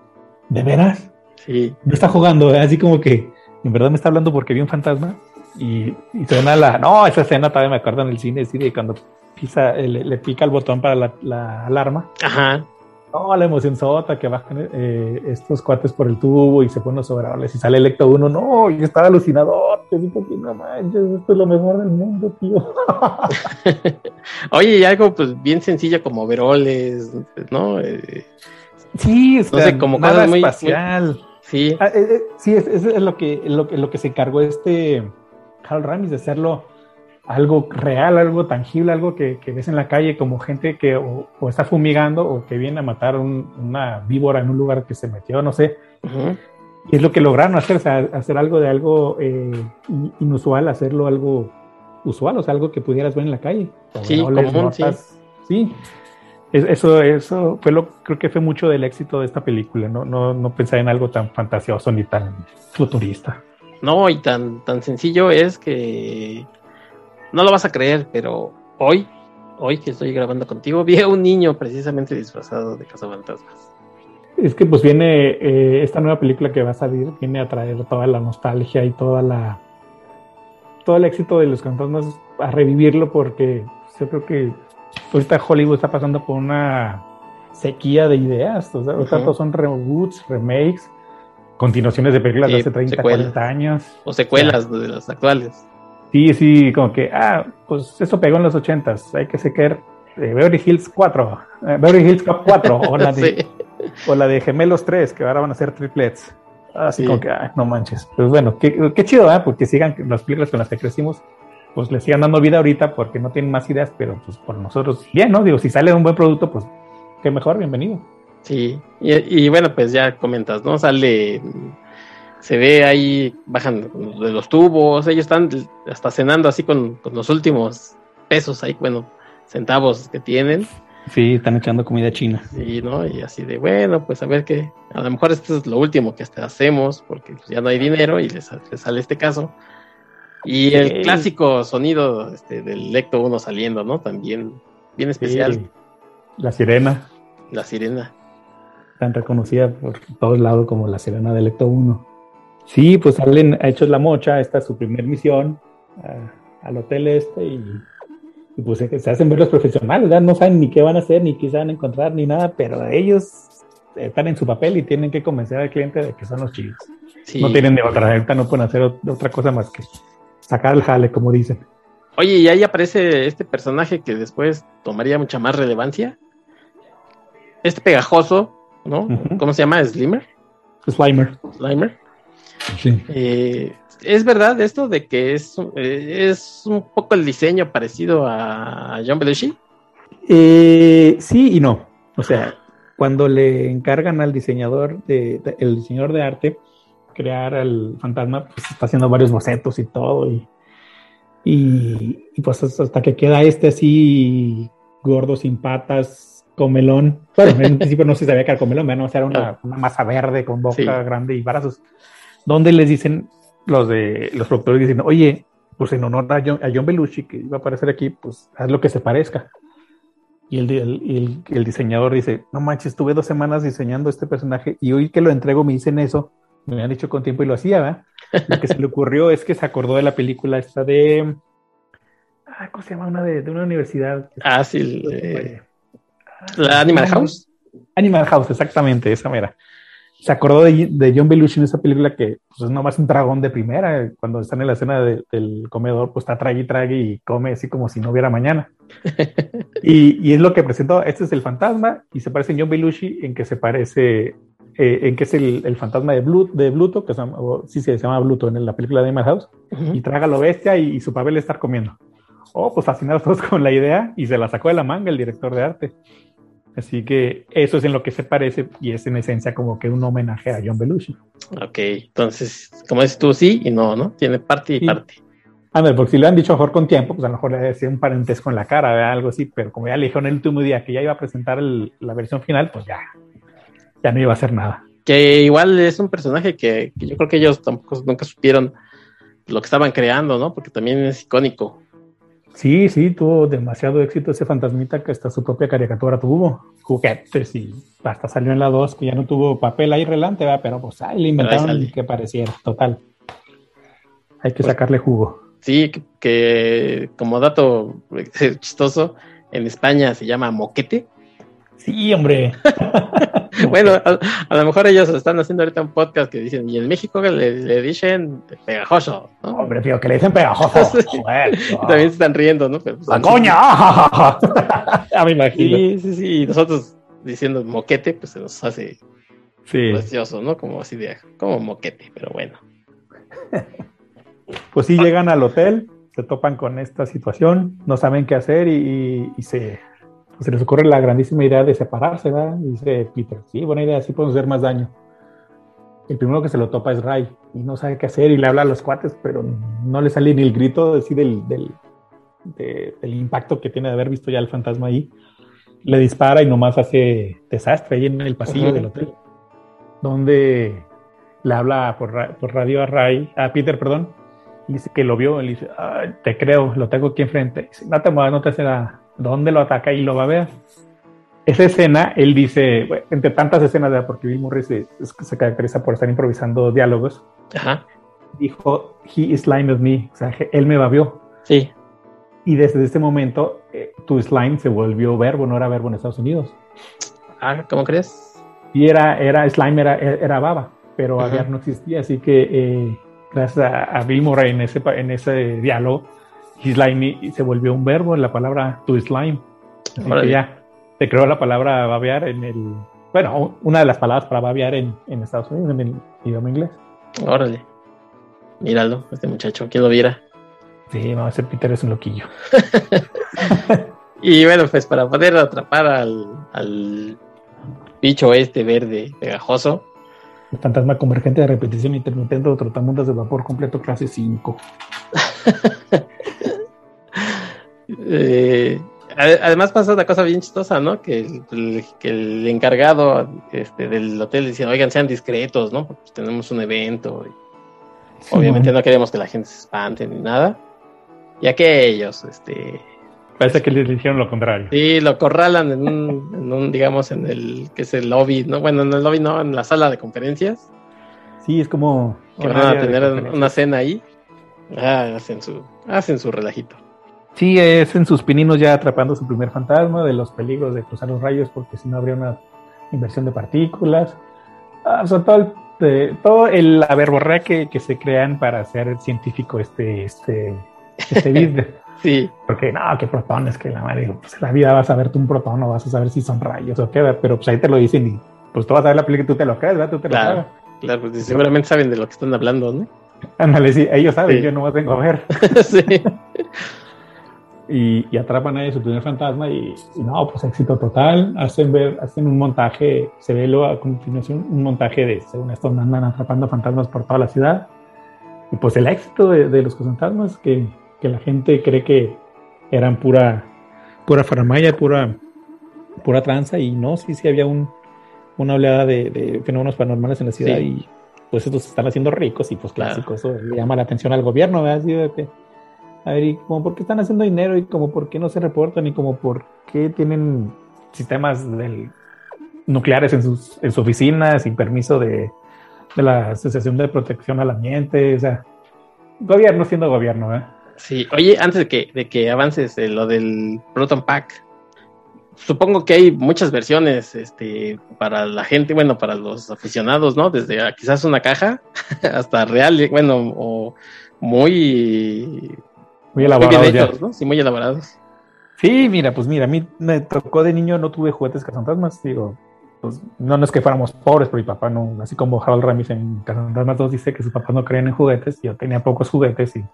¿De veras? Sí. No está jugando, ¿eh? así como que en verdad me está hablando porque vi un fantasma y, y suena la. No, esa escena todavía me acuerdo en el cine, sí, de cuando pisa, eh, le, pica el botón para la, alarma. Ajá. No, la emoción sota que bajan eh, estos cuates por el tubo y se ponen los overoles y sale Electo uno. No, y estaba alucinador. Te digo que no manches, esto es lo mejor del mundo, tío. [LAUGHS] Oye, y algo pues bien sencillo como overoles, ¿no? Eh, sí, no sé, como nada muy, espacial. Sí. Ah, eh, eh, sí, es, es, lo, que, lo, lo que se encargó este Carl Ramis de hacerlo algo real, algo tangible, algo que, ves en la calle como gente que o, está fumigando o que viene a matar una víbora en un lugar que se metió, no sé. Y es lo que lograron hacer, o sea, hacer algo de algo eh, inusual, hacerlo algo usual, o sea, algo que pudieras ver en la calle. Sí, común, sí. sí eso, eso fue lo, creo que fue mucho del éxito de esta película, no, no, no pensar en algo tan fantasioso ni tan futurista. No, y tan, tan sencillo es que no lo vas a creer, pero hoy, hoy que estoy grabando contigo, vi a un niño precisamente disfrazado de cazafantasmas. Es que pues viene eh, esta nueva película que va a salir, viene a traer toda la nostalgia y toda la todo el éxito de los fantasmas a revivirlo porque yo creo que ahorita Hollywood está pasando por una sequía de ideas. O sea, son reboots, remakes, continuaciones de películas de hace 30, 40 años. O secuelas de las actuales. Sí, sí, como que, ah, pues eso pegó en los 80s, hay que sacar eh, Beverly Hills 4, eh, Beverly Hills 4, o la, de, [LAUGHS] o la de Gemelos 3, que ahora van a ser triplets. Así como que, ah, no manches. Pues bueno, qué, qué chido, ¿eh? Porque sigan las películas con las que crecimos pues le sigan dando vida ahorita porque no tienen más ideas, pero pues por nosotros, bien, ¿no? Digo, si sale un buen producto, pues qué mejor, bienvenido. Sí, y, bueno, pues ya comentas, ¿no? Sale, se ve ahí, bajan de los tubos, ellos están hasta cenando así con, los últimos pesos ahí, bueno, centavos que tienen. Sí, están echando comida china. Sí, ¿no? Y así de, bueno, pues a ver qué, a lo mejor esto es lo último que hacemos, porque pues, ya no hay dinero y les, les sale este caso y el clásico sonido este, del Lecto 1 saliendo, ¿no? También bien especial. La sirena. La sirena. Tan reconocida por todos lados como la sirena del Lecto 1. Sí, pues salen hechos la mocha, esta es su primer misión al hotel este y, pues se hacen ver los profesionales, ¿ya? no saben ni qué van a hacer, ni qué se van a encontrar, ni nada, pero ellos están en su papel y tienen que convencer al cliente de que son los chicos. No tienen de otra, no pueden hacer otra cosa más que sacar el jale, como dicen. Oye, y ahí aparece este personaje que después tomaría mucha más relevancia. Este pegajoso, ¿no? ¿Cómo se llama? ¿Slimer? Slimer. Slimer. Sí. Eh, ¿Es verdad esto de que es, eh, es un poco el diseño parecido a John Belushi? Eh, sí y no. O sea, cuando le encargan al diseñador de, el diseñador de arte crear al fantasma, pues está haciendo varios bocetos y todo y, y, pues hasta que queda este así gordo sin patas, comelón. Bueno, en [LAUGHS] principio no se sabía que era comelón, no, o sea, era una, una, masa verde con boca grande y brazos. Donde les dicen los de los productores dicen, oye, pues en honor a John, a John Belushi que iba a aparecer aquí, pues haz lo que se parezca. Y el, el, el, diseñador dice, no manches, estuve dos semanas diseñando este personaje y hoy que lo entrego me dicen eso, me han dicho con tiempo y lo hacía, ¿verdad? Lo que se le ocurrió es que se acordó de la película esta de... Ah, ¿Cómo se llama? Una de, de una universidad. Ah, sí. la Animal House. Animal House, exactamente, esa mera se acordó de, John Belushi en esa película que pues, es nomás un dragón de primera. Cuando están en la escena del comedor, pues está trague y trague y come así como si no hubiera mañana. [LAUGHS] y, es lo que presentó. Este es el fantasma y se parece a John Belushi en que se parece, eh, en que es el, fantasma de, de Bluto, que se llama, sí, se llama Bluto en la película de Animal House, y traga lo bestia y, su papel es estar comiendo. Oh, pues fascinados todos con la idea y se la sacó de la manga el director de arte. Así que eso es en lo que se parece y es en esencia como que un homenaje a John Belushi. Ok, entonces, como dices tú, sí y no, ¿no? Tiene parte y parte. A ver, porque si lo han dicho mejor con tiempo, pues a lo mejor le decía un parentesco en la cara, algo así, pero como ya le dijeron el último día que ya iba a presentar la versión final, pues ya, ya no iba a hacer nada. Que igual es un personaje que, que yo creo que ellos tampoco nunca supieron lo que estaban creando, ¿no? Porque también es icónico. Sí, sí, tuvo demasiado éxito ese fantasmita que hasta su propia caricatura tuvo. Juguetes y hasta salió en la 2 que ya no tuvo papel ahí relante, ¿verdad? pero pues ahí le inventaron que pareciera, total. Hay que pues sacarle jugo. Sí, que, como dato chistoso, en España se llama moquete. Sí, hombre. [LAUGHS] bueno, a, lo mejor ellos están haciendo ahorita un podcast que dicen, y en México le, dicen pegajoso, ¿no? Hombre, tío, que le dicen pegajoso. [LAUGHS] También se están riendo, ¿no? Pues, ¡La coña! ya me imagino. Sí, sí, sí. Y nosotros diciendo moquete, pues se nos hace precioso, ¿no? Como así de, como moquete, pero bueno. [LAUGHS] pues sí, llegan al hotel, se topan con esta situación, no saben qué hacer y se se les ocurre la grandísima idea de separarse, ¿verdad? dice Peter, sí, buena idea, así podemos hacer más daño. El primero que se lo topa es Ray y no sabe qué hacer y le habla a los cuates, pero no le sale ni el grito así del, del, del impacto que tiene de haber visto ya el fantasma ahí. Le dispara y nomás hace desastre ahí en el pasillo del hotel, donde le habla por, por, radio a Ray, a Peter, perdón, y dice que lo vio, y dice, te creo, lo tengo aquí enfrente. Dice, no te muevas, no te hace nada dónde lo ataca y lo va a ver. Esa escena, él dice, entre tantas escenas, porque Bill Murray se, se, caracteriza por estar improvisando diálogos, dijo, he is slime of me, o sea, él me babió. Sí. Y desde ese momento, eh, tu slime se volvió verbo, no era verbo en Estados Unidos. Ah, ¿cómo crees? Y era, era slime, era, era baba, pero babear no existía, así que eh, gracias a, Bill Murray en ese, en ese diálogo, slime se volvió un verbo en la palabra to slime. Así que ya se creó la palabra babear en el. Bueno, una de las palabras para babear en, en Estados Unidos, en el idioma inglés. Órale. Míralo, este muchacho, ¿quién lo viera? Sí, no, ese Peter es un loquillo. [LAUGHS] y bueno, pues para poder atrapar al, al bicho este verde pegajoso. El fantasma convergente de repetición intermitente de trotamundas de vapor completo clase 5. [LAUGHS] Eh, además pasa una cosa bien chistosa, ¿no? Que el, que el encargado este, del hotel decía, oigan, sean discretos, ¿no? Porque tenemos un evento. obviamente no queremos que la gente se espante ni nada. Y aquellos, este... Parece que les dijeron lo contrario. Sí, lo corralan en un, en un, digamos, en el, que es el lobby, ¿no? Bueno, en el lobby no, en la sala de conferencias. Sí, es como... Que van a tener una cena ahí. Ah, hacen su, hacen su relajito. Sí, es en sus pininos ya atrapando su primer fantasma, de los peligros de cruzar los rayos, porque si no habría una inversión de partículas. Ah, o sea, todo el, de, todo el la verborrea que, que, se crean para hacer científico este, este, este business. [LAUGHS] sí. Porque no, que protones, que la madre, pues la vida vas a verte un protón o vas a saber si son rayos o qué, pero pues ahí te lo dicen y pues tú vas a ver la película y tú te lo crees, ¿verdad? Tú te claro, lo Claro, pues seguramente saben de lo que están hablando, ¿no? Ándale, sí, ellos saben, yo no me tengo a ver. [LAUGHS] sí. [LAUGHS] y, atrapan a su primer fantasma y, no, pues éxito total. Hacen ver, hacen un montaje, se ve luego a continuación un montaje de, según esto, andan atrapando fantasmas por toda la ciudad. Y pues el éxito de, los fantasmas, que, que, la gente cree que eran pura, pura faramaya, pura, pura tranza, y no, sí, sí había un, una oleada de, fenómenos paranormales en la ciudad y pues estos se están haciendo ricos y pues clásico, eso le llama la atención al gobierno, ¿verdad? De a ver, y como por qué están haciendo dinero y como por qué no se reportan y como por qué tienen sistemas nucleares en sus, en oficinas sin permiso de, la Asociación de Protección al Ambiente, o sea, gobierno siendo gobierno, ¿eh? Sí, oye, antes de que, de que avances lo del Proton Pack, supongo que hay muchas versiones este, para la gente, bueno, para los aficionados, ¿no? Desde quizás una caja [LAUGHS] hasta real, bueno, o muy muy elaborados. ¿no? Sí, muy elaborados. Sí, mira, pues mira, a mí me tocó de niño, no tuve juguetes cazafantasmas, digo, pues no, es que fuéramos pobres, pero mi papá no, así como Harold Ramis en Cazafantasmas 2 dice que sus papás no creían en juguetes, yo tenía pocos juguetes y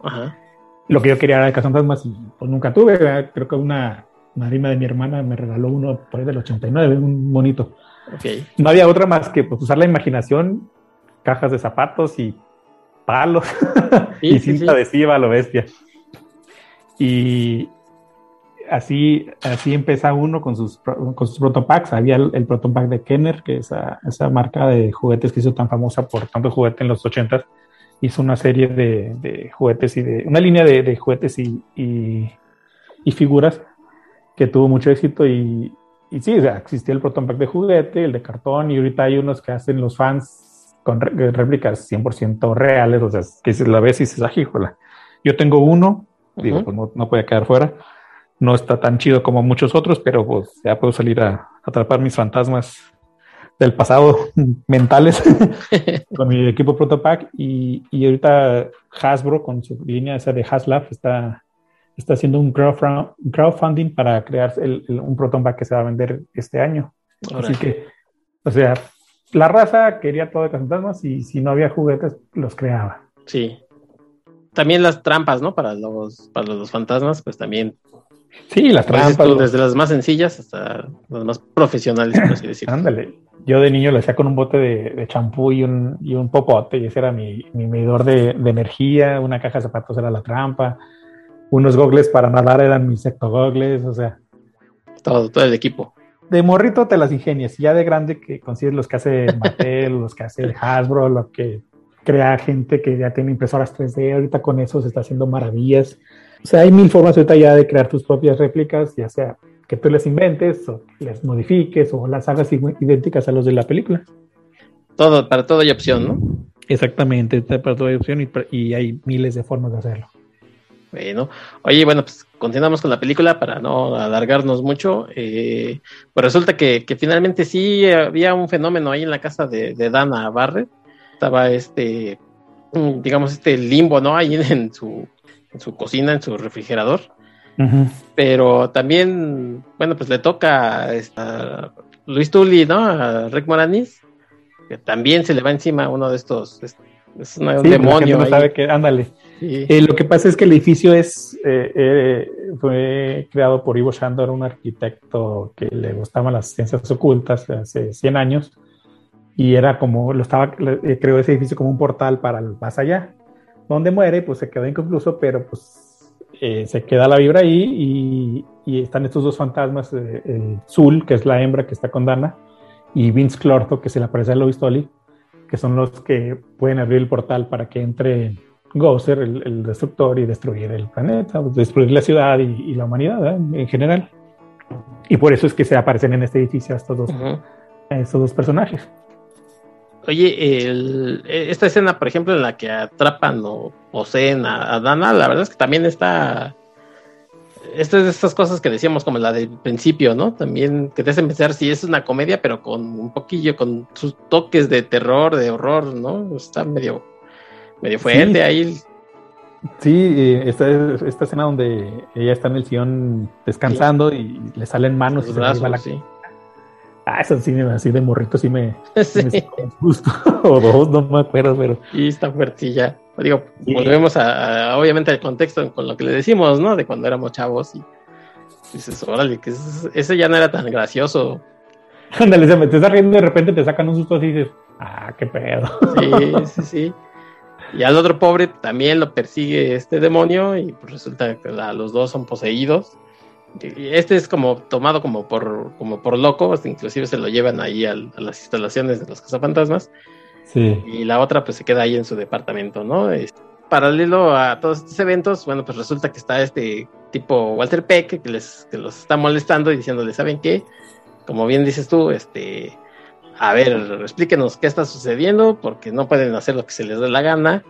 lo que yo quería era de cazafantasmas y pues nunca tuve, creo que una madrina de mi hermana me regaló uno por ahí del 89, un bonito. Okay. No había otra más que pues, usar la imaginación, cajas de zapatos y palos [LAUGHS] y cinta adhesiva a lo bestia. Y así, así empieza uno con sus, con sus protopacks. Había el, el protopack de Kenner, que es esa, esa marca de juguetes que hizo tan famosa por tanto juguete en los 80 hizo una serie de, de, juguetes y de una línea de, de juguetes y, y, y, figuras que tuvo mucho éxito y, y sí, o sea, existía el protopack de juguete, el de cartón y ahorita hay unos que hacen los fans con réplicas 100% reales, o sea, que la ves y dices, ajíjola. Yo tengo uno Digo, pues no, puede quedar fuera. No está tan chido como muchos otros, pero pues ya puedo salir a, atrapar mis fantasmas del pasado [LAUGHS] mentales [LAUGHS] con mi equipo Protopack y, y ahorita Hasbro con su línea esa de Haslab está, está haciendo un crowdfunding para crear el, un Protopack que se va a vender este año. Así que, o sea, la raza quería todo de fantasmas y si no había juguetes, los creaba. Sí también las trampas, ¿no? Para los, para los fantasmas, pues también. Sí, las trampas. desde las más sencillas hasta las más profesionales, por así decirlo. Ándale. Yo de niño lo hacía con un bote de champú y un, y un popote, y ese era mi, mi medidor de, de, energía. Una caja de zapatos era la trampa. Unos gogles para nadar eran mis gogles, o sea. Todo, todo el equipo. De morrito te las ingenias, y ya de grande que consigues los que hace Mattel, [LAUGHS] los que hace Hasbro, lo que crea gente que ya tiene impresoras 3D, ahorita con eso se está haciendo maravillas. O sea, hay mil formas ahorita ya de crear tus propias réplicas, ya sea que tú las inventes o las modifiques o las hagas idénticas a los de la película. Todo, para todo hay opción, ¿no? Exactamente, para todo hay opción y, hay miles de formas de hacerlo. Bueno, oye, bueno, pues continuamos con la película para no alargarnos mucho. Eh, pues resulta que, finalmente sí había un fenómeno ahí en la casa de, de Dana Barrett estaba este, mm, digamos, este limbo, ¿no? Ahí en su, en su cocina, en su refrigerador. Pero también, bueno, pues le toca a Luis Tully, ¿no? A Rick Moranis, que también se le va encima uno de estos, es, un demonio. No sabe que, ándale. Eh, lo que pasa es que el edificio es eh, eh, fue creado por Ivo Shandor, un arquitecto que le gustaban las ciencias ocultas hace 100 años y era como, lo estaba, eh, creó ese edificio como un portal para el más allá, donde muere, pues se quedó inconcluso, pero pues eh, se queda la vibra ahí y, y están estos dos fantasmas, eh, el Zul, que es la hembra que está con Dana, y Vince Clorto, que se le aparece a Lois Tolly, que son los que pueden abrir el portal para que entre Gozer, el, destructor, y destruir el planeta, destruir la ciudad y, la humanidad en general. Y por eso es que se aparecen en este edificio estos dos, estos dos personajes. Oye, el, e, esta escena, por ejemplo, en la que atrapan o poseen a, Dana, la verdad es que también está. Estas es de estas cosas que decíamos, como la del principio, ¿no? También que te hacen pensar si es una comedia, pero con un poquillo, con sus toques de terror, de horror, ¿no? Está medio, medio fuerte ahí. Sí, esta, esta escena donde ella está en el sillón descansando y le salen manos y se la Ah, eso sí, así de morrito sí me, [LAUGHS] sí. justo. [LAUGHS] o dos, no me acuerdo, pero. Y está fuertilla. Digo, volvemos a, obviamente al contexto con lo que le decimos, ¿no? De cuando éramos chavos y dices, órale, que ese, ya no era tan gracioso. [LAUGHS] Ándale, se me te estás riendo y de repente te sacan un susto así y dices, ah, qué pedo. Sí, sí, sí. Y al otro pobre también lo persigue este demonio y pues resulta que los dos son poseídos. Este es como tomado como por, como por loco, inclusive se lo llevan ahí a las instalaciones de los cazafantasmas. Sí. Y la otra pues se queda ahí en su departamento, ¿no? paralelo a todos estos eventos, bueno, pues resulta que está este tipo Walter Peck que les que los está molestando y diciéndole, ¿saben qué? Como bien dices tú, este, a ver, explíquenos qué está sucediendo, porque no pueden hacer lo que se les dé la gana.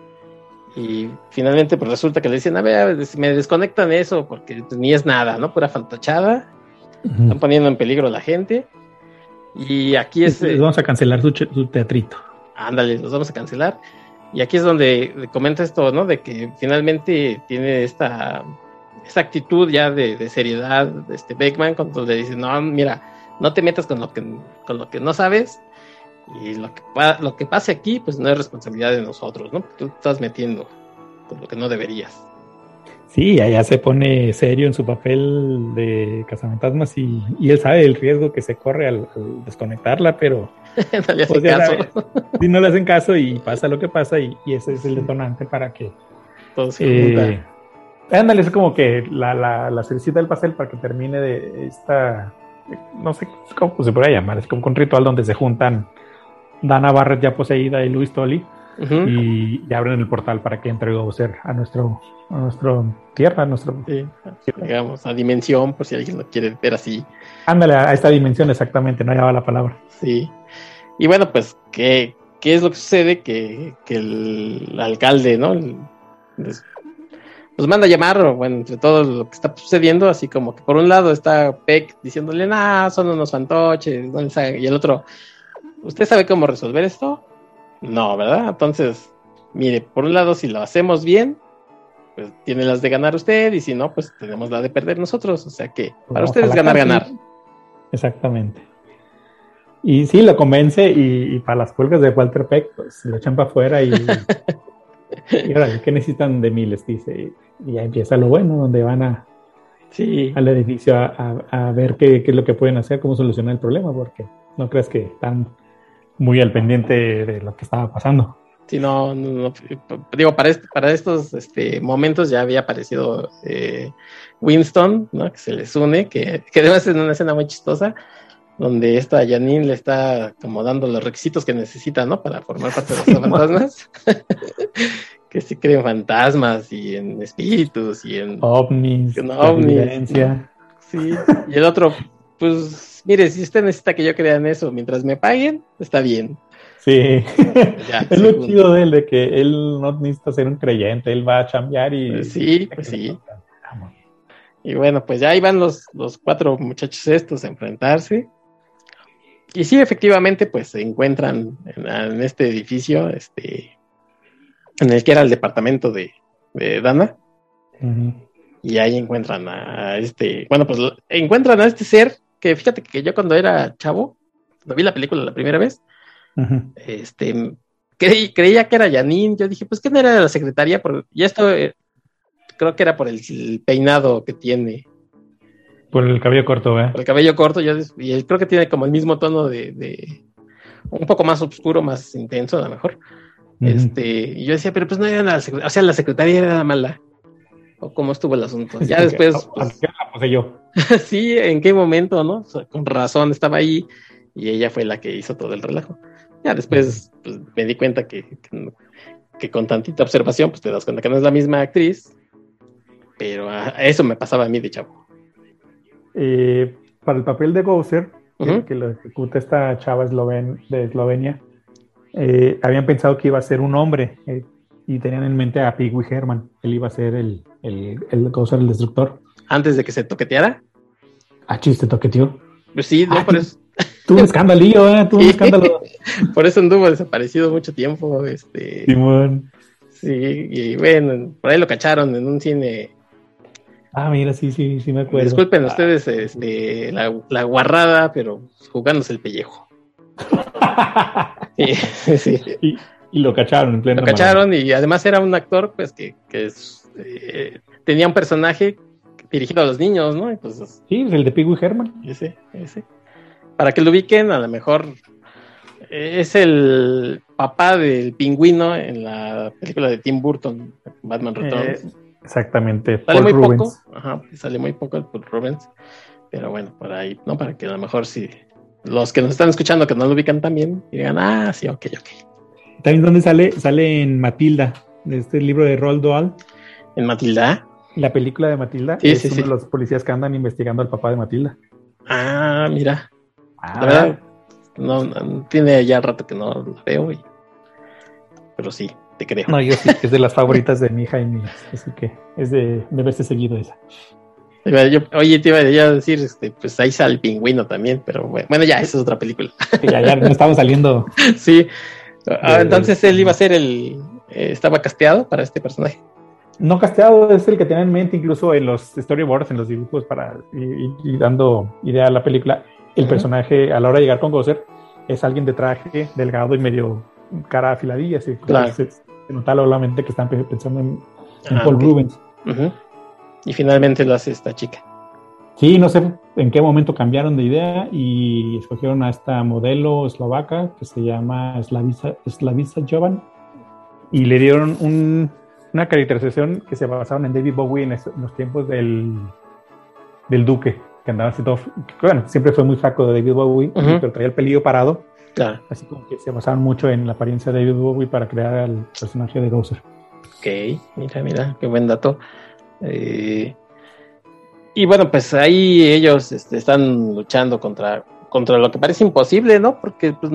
Y finalmente, pues resulta que le dicen, a ver, me desconectan eso, porque ni es nada, ¿no? Pura fantochada. Están poniendo en peligro a la gente. Y aquí es. Les vamos a cancelar su, teatrito. Ándale, los vamos a cancelar. Y aquí es donde comenta esto, ¿no? De que finalmente tiene esta, esta actitud ya de, seriedad, de este Beckman, cuando le dice, no, mira, no te metas con lo que, con lo que no sabes y lo que, lo que pase aquí, pues no es responsabilidad de nosotros, ¿no? Tú estás metiendo con lo que no deberías. Sí, allá se pone serio en su papel de cazafantasmas y, y él sabe el riesgo que se corre al, desconectarla, pero [LAUGHS] no le hacen pues caso. Si no le hacen caso y pasa lo que pasa y, ese es el detonante para que... Se eh, Ándale, es como que la, la, la del pastel para que termine de esta... No sé cómo se podría llamar, es como un ritual donde se juntan Dana Barrett ya poseída y Luis Tolly. y, abren el portal para que entre Bowser a nuestro a nuestro tierra, a nuestro digamos, a dimensión, por si alguien lo quiere ver así. Ándale, a esta dimensión exactamente, no lleva la palabra. Sí. Y bueno, pues, ¿qué, qué es lo que sucede? Que, que el alcalde, ¿no? los manda a llamar, bueno, entre todo lo que está sucediendo, así como que por un lado está Peck diciéndole, nah, son unos fantoches, y el otro, ¿Usted sabe cómo resolver esto? No, ¿verdad? Entonces, mire, por un lado, si lo hacemos bien, pues tiene las de ganar usted, y si no, pues tenemos la de perder nosotros. O sea que para ustedes es ganar, ganar. Exactamente. Y sí, lo convence, y, para las pulgas de Walter Peck, pues lo echan para afuera y. [LAUGHS] y ahora, ¿qué necesitan de mí? Les dice. Y ya empieza lo bueno, donde van a, sí. al edificio a, ver qué, qué, es lo que pueden hacer, cómo solucionar el problema, porque no crees que están muy al pendiente de lo que estaba pasando. Sí, no, no, digo, para, para estos este, momentos ya había aparecido eh, Winston, ¿no? Que se les une, que, que debe ser una escena muy chistosa, donde esta Janine le está como dando los requisitos que necesita, ¿no? Para formar parte de los [LAUGHS] fantasmas. [LAUGHS] que sí creen fantasmas y en espíritus y en ovnis, en ovnis. Sí, y el otro, pues mire, si usted necesita que yo crea en eso mientras me paguen, está bien. Sí, [LAUGHS] [LAUGHS] es lo chido de él, de que él no necesita ser un creyente, él va a chambear y... Pues sí, pues sí. Y bueno, pues ya ahí van los, los cuatro muchachos estos a enfrentarse. Y sí, efectivamente, pues se encuentran en, este edificio, este, en el que era el departamento de, Dana. Y ahí encuentran a este, bueno, pues encuentran a este ser que fíjate que yo cuando era chavo, cuando vi la película la primera vez, este, creía que era Janine, yo dije, pues que no era la secretaria, ya esto eh, creo que era por el, peinado que tiene. Por el cabello corto, ¿eh? Por el cabello corto, yo, y creo que tiene como el mismo tono de, un poco más oscuro, más intenso, a lo mejor. Este, y yo decía, pero pues no era la secretaria, o sea, la secretaria era la mala cómo estuvo el asunto. Ya [LAUGHS] después. Pues, yo. [LAUGHS] sí, en qué momento, ¿no? con razón estaba ahí y ella fue la que hizo todo el relajo. Ya después pues, me di cuenta que, que, con tantita observación, pues te das cuenta que no es la misma actriz, pero eso me pasaba a mí de chavo. Eh, para el papel de Bowser, que, lo ejecuta esta chava esloven, de Eslovenia, eh, habían pensado que iba a ser un hombre eh, y tenían en mente a Pee Herman. Él iba a ser el, el, el, el destructor. ¿Antes de que se toqueteara? Ah, chiste, toqueteó. Pues sí, no, ah, por eso. Tuvo un escandalillo, ¿eh? Tuvo un escándalo. [LAUGHS] por eso anduvo desaparecido mucho tiempo. Este. Simón. Sí, y bueno, por ahí lo cacharon en un cine Ah, mira, sí, sí, sí me acuerdo. Disculpen ustedes este, la, guarrada, pero jugándose el pellejo. [LAUGHS] [LAUGHS] sí, Y, lo cacharon en pleno. Lo cacharon y además era un actor pues que, que eh, tenía un personaje dirigido a los niños, ¿no? Entonces, sí, el de Pee Herman. Ese, ese. Para que lo ubiquen, a lo mejor es el papá del pingüino en la película de Tim Burton, Batman Returns. Eh, exactamente. Sale muy poco, ajá, sale muy poco el Paul Rubens, pero bueno, por ahí, ¿no? Para que a lo mejor si los que nos están escuchando que no lo ubican también, digan, ah, sí, ok, ok. ¿También dónde sale? Sale en Matilda, de este libro de Roald Dahl. ¿En Matilda? La película de Matilda sí, es sí, uno de los policías que andan investigando al papá de Matilda. Ah, mira. Ah, la verdad, no, tiene ya rato que no la veo, pero sí, te creo. No, yo sí, es de las [LAUGHS] favoritas de mi hija y mías, así que es de, de verse seguido esa. oye, te iba a decir, este, pues ahí sale el pingüino también, pero bueno, ya, esa es otra película. ya, ya no estamos saliendo. [LAUGHS] sí. Ah, entonces él iba a ser el. Eh, estaba casteado para este personaje. No casteado, es el que tenía en mente incluso en los storyboards, en los dibujos, para ir, dando idea a la película el personaje a la hora de llegar con Gosser es alguien de traje delgado y medio cara afiladilla, así claro. se, nota obviamente que están pensando en, ah, Paul Rubens. Y finalmente lo hace esta chica. Sí, no sé en qué momento cambiaron de idea y escogieron a esta modelo eslovaca que se llama Slavisa, Slavisa Jovan y le dieron una caracterización que se basaron en David Bowie en, los tiempos del, del Duque que andaba así todo, bueno, siempre fue muy flaco de David Bowie, pero traía el pelillo parado. Así como que se basaban mucho en la apariencia de David Bowie para crear al personaje de Gozer. Ok, mira, mira, qué buen dato. Eh, y bueno, pues ahí ellos este, están luchando contra, contra lo que parece imposible, ¿no? Porque pues,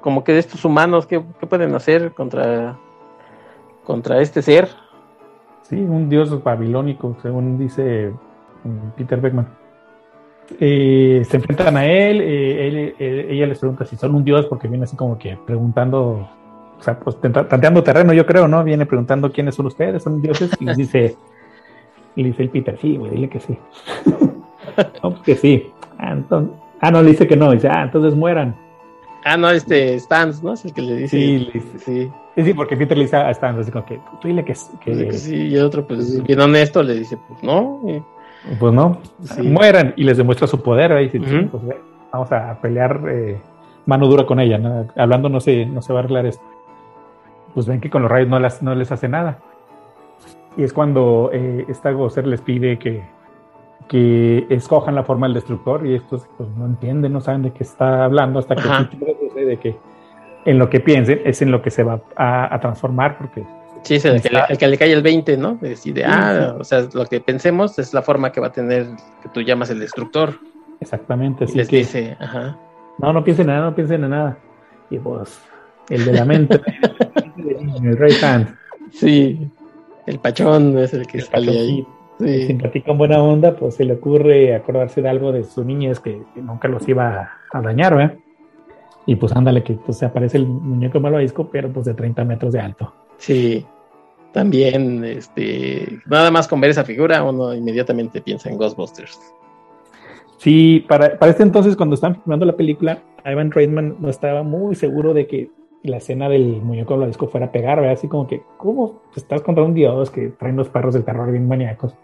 como que de estos humanos, ¿qué, ¿qué, pueden hacer contra, contra este ser? Sí, un dios babilónico, según dice mm, Peter Beckman. Eh, se enfrentan a él, eh, eh, ella les pregunta si son un dios porque viene así como que preguntando, o sea, pues tanteando terreno, yo creo, ¿no? Viene preguntando quiénes son ustedes, son dioses, y les dice, y dice el Peter, sí, güey, dile que sí. [LAUGHS] no, pues que sí. Ah, ah, no, le dice que no, dice, ah, entonces mueran. Ah, no, este Stans, ¿no? Es el que le dice. Sí, le dice, sí. Sí, porque Peter le dice a Stans, así como que, tú dile que, que... Sí, y el otro, pues, bien honesto, le dice, pues no. Pues no, mueran y les demuestra su poder. ¿eh? pues, vamos a pelear eh, mano dura con ella. Hablando no se, no se va a arreglar esto. Pues ven que con los rayos no, las, no les hace nada. Y es cuando eh, esta Gozer les pide que, que escojan la forma del destructor y estos pues, no entienden, no saben de qué está hablando hasta que de que en lo que piensen es en lo que se va a transformar porque Sí, es el, que le, cae el 20, ¿no? Decide, ah, o sea, lo que pensemos es la forma que va a tener que tú llamas el destructor. Exactamente, sí. Les dice, ajá. No, no piensen en nada, no piensen en nada. Y pues, el de la mente, [LAUGHS] el right hand. Sí, el pachón es el que sale ahí. Sí. En buena onda, pues se le ocurre acordarse de algo de su niñez que, nunca los iba a dañar, ¿verdad? Y pues ándale, que pues, se aparece el muñeco malvavisco, pero pues de 30 metros de alto. Sí, también, este, nada más con ver esa figura, uno inmediatamente piensa en Ghostbusters. Sí, para, para este entonces, cuando estaban filmando la película, Ivan Reitman no estaba muy seguro de que la escena del muñeco de la disco fuera a pegar, ¿verdad? Así como que, ¿cómo estás contra un dios que traen los perros del terror bien maníacos?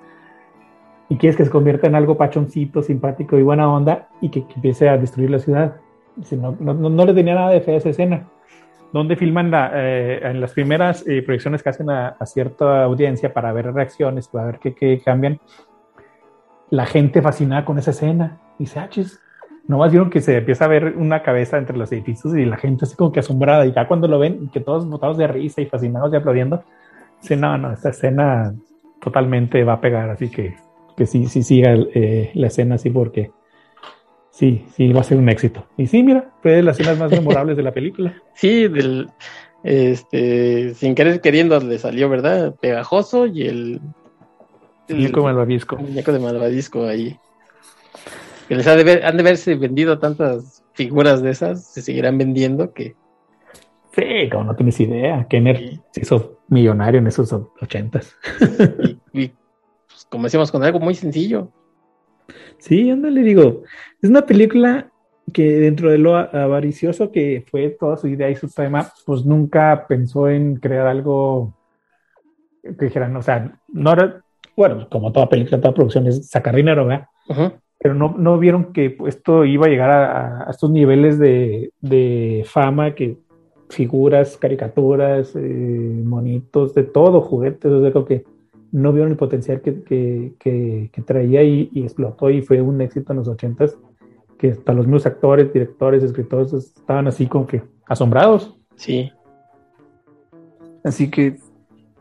Y quieres que se convierta en algo pachoncito, simpático y buena onda y que, empiece a destruir la ciudad. no, no, no, le tenía nada de fe a esa escena donde filman eh, en las primeras eh, proyecciones que hacen a, cierta audiencia para ver reacciones, para ver qué, cambian. La gente fascinada con esa escena. Dice, ah, chis, más vieron que se empieza a ver una cabeza entre los edificios y la gente así como que asombrada. Y ya cuando lo ven, que todos botados de risa y fascinados y aplaudiendo, dice, no, no, esta escena totalmente va a pegar. Así que, que sí, sí siga eh, la escena así porque Sí, sí, va a ser un éxito. Y sí, mira, fue de las escenas más [LAUGHS] memorables de la película. Sí, del, este, sin querer queriendo le salió, ¿verdad? Pegajoso y el... El muñeco malvavisco. muñeco de malvavisco ahí. Que les ha de ver, han de haberse vendido tantas figuras de esas, se seguirán vendiendo que... Sí, como no tienes idea. Kenner se hizo millonario en esos ochentas. y, como decíamos, con algo muy sencillo. Sí, le digo, es una película que dentro de lo avaricioso que fue toda su idea y su tema, pues nunca pensó en crear algo que dijeran, o sea, no era, bueno, como toda película, toda producción es sacar dinero, ¿verdad? Pero no, no vieron que esto iba a llegar a, estos niveles de, de, fama que figuras, caricaturas, eh, monitos, de todo, juguetes, o sea, creo que no vieron el potencial que, que, que, traía y, y, explotó y fue un éxito en los ochentas, que hasta los mismos actores, directores, escritores estaban así como que asombrados. Sí. Así que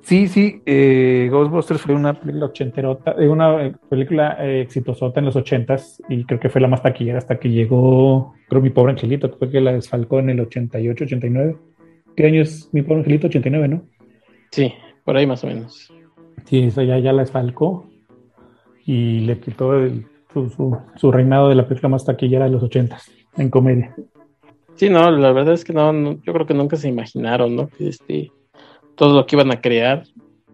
sí, sí, eh, Ghostbusters fue una película ochenterota, eh, una película eh, exitosota en los ochentas y creo que fue la más taquillera hasta que llegó, creo, Mi Pobre Angelito, creo que la desfalcó en el 88, 89. ¿Qué año es Mi Pobre Angelito? 89, ¿no? Sí, por ahí más o menos. Sí, eso ya, ya la desfalcó y le quitó su, su, reinado de la película más taquillera de los ochentas en comedia. Sí, no, la verdad es que no, yo creo que nunca se imaginaron, ¿no? Este, todo lo que iban a crear.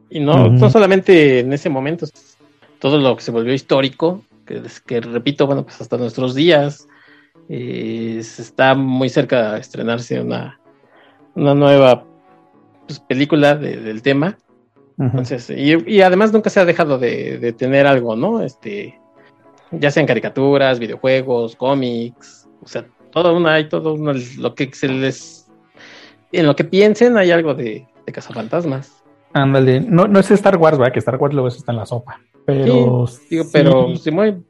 Y no, no solamente en ese momento, todo lo que se volvió histórico, que, que repito, bueno, pues hasta nuestros días, eh, está muy cerca de estrenarse una, una nueva pues, película del tema. Entonces, y, además nunca se ha dejado de, tener algo, ¿no? Este, ya sean caricaturas, videojuegos, cómics, o sea, todo una, hay todo lo que se les, en lo que piensen hay algo de, de cazafantasmas. Ándale, no, no es Star Wars, ¿verdad? Que Star Wars luego está en la sopa, pero... digo, pero sí, muy,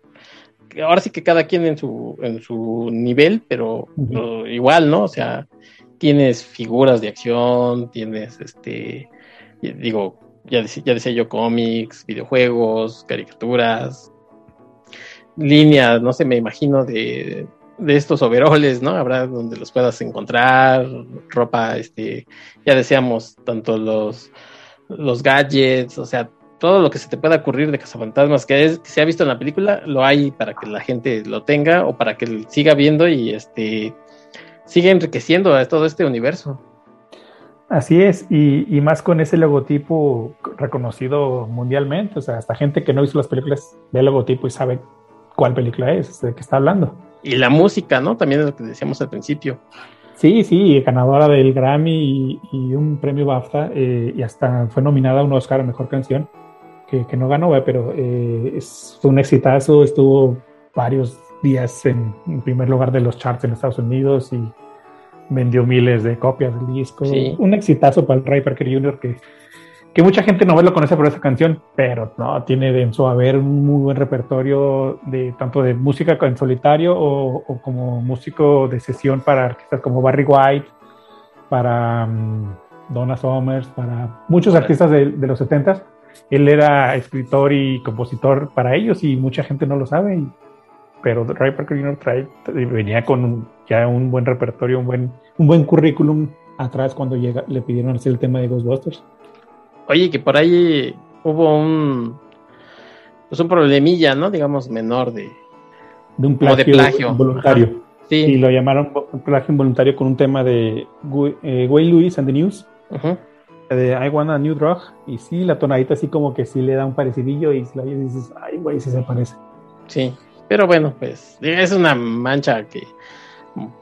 ahora sí que cada quien en su, en su nivel, pero, pero igual, ¿no? O sea, tienes figuras de acción, tienes este, digo, ya decía, ya decía yo, cómics, videojuegos, caricaturas, líneas, no sé, me imagino de, de estos overoles, ¿no? Habrá donde los puedas encontrar, ropa, este, ya decíamos, tanto los, los gadgets, o sea, todo lo que se te pueda ocurrir de cazafantasmas que, es, que se ha visto en la película, lo hay para que la gente lo tenga o para que siga viendo y este siga enriqueciendo a todo este universo. Así es, y, más con ese logotipo reconocido mundialmente, o sea, hasta gente que no hizo las películas ve el logotipo y sabe cuál película es, de qué está hablando. Y la música, ¿no? También es lo que decíamos al principio. Sí, sí, ganadora del Grammy y, un premio BAFTA, eh, y hasta fue nominada a un Oscar a Mejor Canción, que, no ganó, pero eh, es un exitazo, estuvo varios días en, en, primer lugar de los charts en Estados Unidos y vendió miles de copias del disco. Un exitazo para el Ray Parker Jr. que, que mucha gente no lo conoce por esa canción, pero no, tiene en su haber un muy buen repertorio de tanto de música en solitario o, como músico de sesión para artistas como Barry White, para um, Donna Summers, para muchos artistas de, de los 70 Él era escritor y compositor para ellos y mucha gente no lo sabe. Y pero Ray Parker Jr. Trae, venía con ya un buen repertorio, un buen, un buen currículum atrás cuando llega, le pidieron hacer el tema de Ghostbusters. Oye, que por ahí hubo un pues un problemilla, ¿no? Digamos, menor de, de un plagio, involuntario. Sí. Y lo llamaron plagio involuntario con un tema de eh, Wayne Lewis and the News. De I Want a New Drug. Y sí, la tonadita así como que sí le da un parecidillo y la dices, ay, güey, sí se parece. Sí. Pero bueno, pues es una mancha que,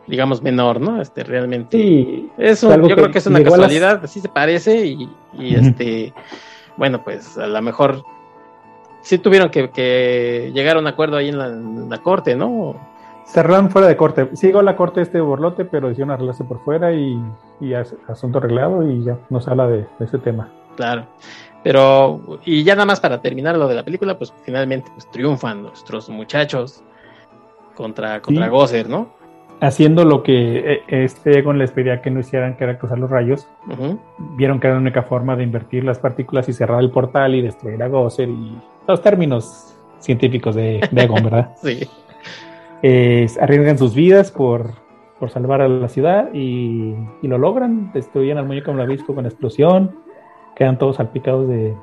digamos, menor, ¿no? Este, realmente. Sí, es yo creo que es una casualidad, así se parece y, este, bueno, pues a lo mejor sí tuvieron que, llegar a un acuerdo ahí en la, corte, ¿no? Cerraron fuera de corte. Sigo la corte este borlote, pero hicieron arreglarse por fuera y, y asunto arreglado y ya no se habla de, de ese tema. Claro. Pero, y ya nada más para terminar lo de la película, pues finalmente pues, triunfan nuestros muchachos contra, contra Gozer, ¿no? Haciendo lo que eh, este Egon les pedía que no hicieran, que era cruzar los rayos, vieron que era la única forma de invertir las partículas y cerrar el portal y destruir a Gozer y los términos científicos de, Egon, ¿verdad? [LAUGHS] sí. arriesgan sus vidas por, por salvar a la ciudad y, y lo logran, destruyen al muñeco visco con explosión quedan todos salpicados de,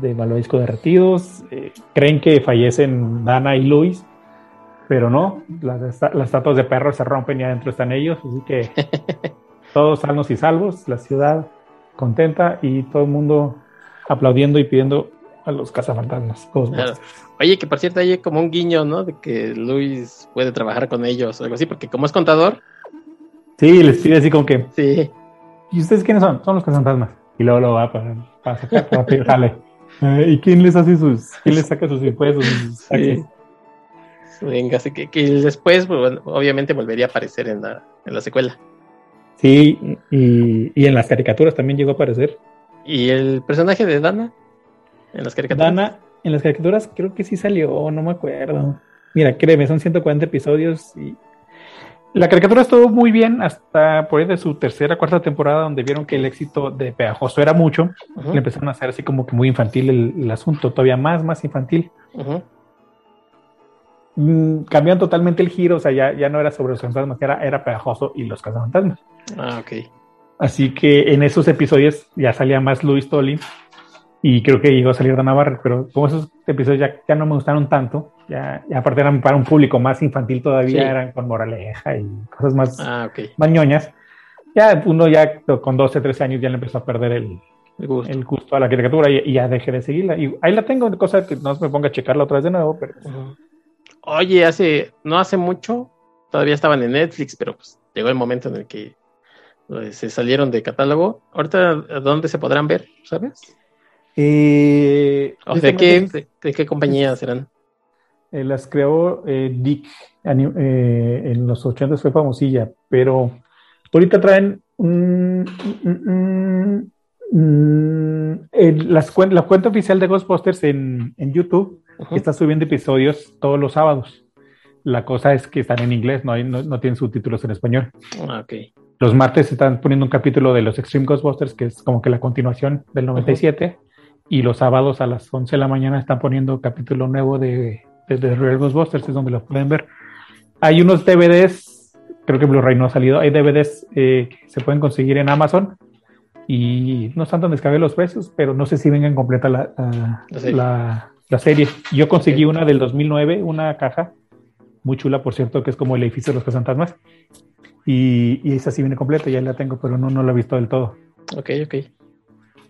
de malvavisco derretidos. Eh, creen que fallecen Dana y Luis, pero no, las, las estatuas de perros se rompen y adentro están ellos, así que [LAUGHS] todos sanos y salvos, la ciudad contenta y todo el mundo aplaudiendo y pidiendo a los cazafantasmas. Oye, que por cierto hay como un guiño, ¿no? De que Luis puede trabajar con ellos o algo así, porque como es contador. Sí, les pide así como que. Sí. ¿Y ustedes quiénes son? Son los cazafantasmas. Y luego lo va para, para sacar, para pedirle. [LAUGHS] Eh, ¿Y quién les hace sus, quién les saca sus impuestos? Sí. Venga, así que, que después, pues, obviamente, volvería a aparecer en la, en la secuela. Sí, y, y en las caricaturas también llegó a aparecer. ¿Y el personaje de Dana? En las caricaturas. Dana, en las caricaturas creo que sí salió, no me acuerdo. Mira, créeme, son 140 episodios y la caricatura estuvo muy bien hasta por ahí de su tercera, cuarta temporada, donde vieron que el éxito de Pegajoso era mucho. Le empezaron a hacer así como que muy infantil el, asunto, todavía más, más infantil. Mm, cambiaron totalmente el giro, o sea, ya, ya no era sobre los fantasmas, era, era Pegajoso y los cazafantasmas. Ah, ok. Así que en esos episodios ya salía más Luis Tolin y creo que llegó a salir de Navarra, pero como esos episodios ya, ya no me gustaron tanto, ya, aparte eran para un público más infantil todavía, eran con moraleja y cosas más, ah, okay. Ya uno ya con 12, 13 años ya le empezó a perder el, el, gusto. a la caricatura y, ya dejé de seguirla. Y ahí la tengo, cosa que no me ponga a checarla otra vez de nuevo, pero... Oye, hace, no hace mucho, todavía estaban en Netflix, pero pues llegó el momento en el que eh, se salieron de catálogo. Ahorita, ¿dónde se podrán ver? ¿Sabes? Eh, de, qué, de, qué, compañía serán? Eh, las creó eh, Dick. en los 80 fue famosilla, pero ahorita traen las, la cuenta oficial de Ghostbusters en, en YouTube está subiendo episodios todos los sábados. La cosa es que están en inglés, no, hay, no, tienen subtítulos en español. Ah, okay. Los martes están poniendo un capítulo de los Extreme Ghostbusters, que es como que la continuación del 97 y los sábados a las 11 de la mañana están poniendo capítulo nuevo de, de, Real Ghostbusters, es donde lo pueden ver. Hay unos DVDs, creo que Blu-ray no ha salido, hay DVDs eh, que se pueden conseguir en Amazon y no están tan descargados los precios, pero no sé si vengan completa la, la, la, serie. Yo conseguí una del 2009, una caja muy chula, por cierto, que es como el edificio de los fantasmas. Y, y esa sí viene completa, ya la tengo, pero no, no la he visto del todo. Ok, ok.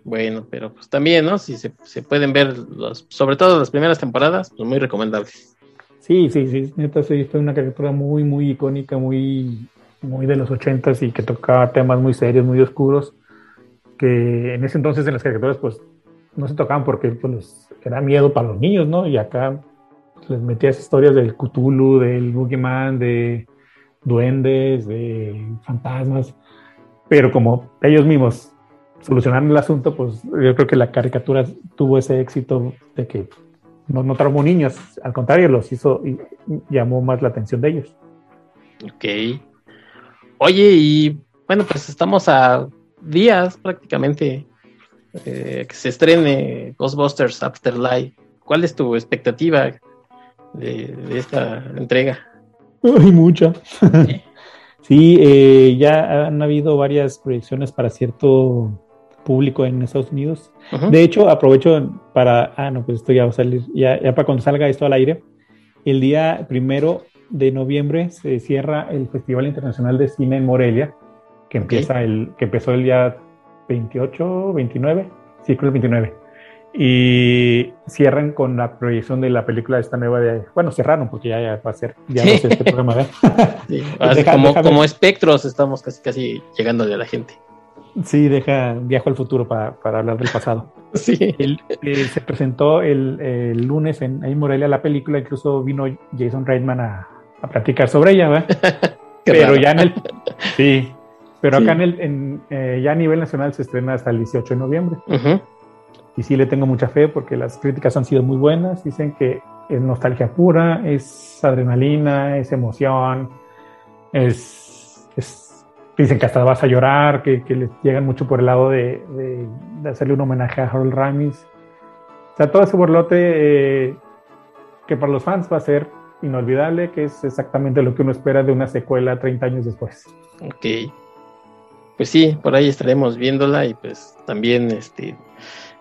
Bueno, pero pues también, ¿no? Si se, se pueden ver, los, sobre todo las primeras temporadas, pues muy recomendables. Sí, sí, sí, neta, sí, fue una caricatura muy, muy icónica, muy, muy de los ochentas y que tocaba temas muy serios, muy oscuros, que en ese entonces en las caricaturas pues no se tocaban porque pues era miedo para los niños, ¿no? Y acá les metías historias del Cthulhu, del Boogeyman, de duendes, de fantasmas, pero como ellos mismos solucionaron el asunto, pues yo creo que la caricatura tuvo ese éxito de que no, no traumó niños, al contrario, los hizo y llamó más la atención de ellos. Ok. Oye, y bueno, pues estamos a días prácticamente eh, que se estrene Ghostbusters Afterlife. ¿Cuál es tu expectativa de, esta entrega? [LAUGHS] Hay mucha. [LAUGHS] Sí, eh, ya han habido varias proyecciones para cierto público en Estados Unidos. De hecho, aprovecho para, ah, no, pues esto ya va a salir, ya, ya para cuando salga esto al aire, el día primero de noviembre se cierra el Festival Internacional de Cine en Morelia, que empieza el, que empezó el día 28, 29, sí, creo el 29. Y cierran con la proyección de la película esta nueva de, bueno, cerraron porque ya, va a ser, ya no sé este programa. [LAUGHS] Sí, [LAUGHS] como, como espectros estamos casi casi llegándole a la gente. Sí, deja viajo al futuro para, hablar del pasado. [LAUGHS] sí. Eh, se presentó el, lunes en, en, Morelia la película, incluso vino Jason Reitman a, a platicar sobre ella, ¿verdad? pero ya en el. Sí, pero acá en el, en, eh, ya a nivel nacional se estrena hasta el 18 de noviembre. Y sí le tengo mucha fe porque las críticas han sido muy buenas. Dicen que es nostalgia pura, es adrenalina, es emoción, es, es dicen que hasta vas a llorar, que, que les llegan mucho por el lado de, de, hacerle un homenaje a Harold Ramis. O sea, todo ese borlote eh, que para los fans va a ser inolvidable, que es exactamente lo que uno espera de una secuela 30 años después. Ok. Pues sí, por ahí estaremos viéndola y pues también, este,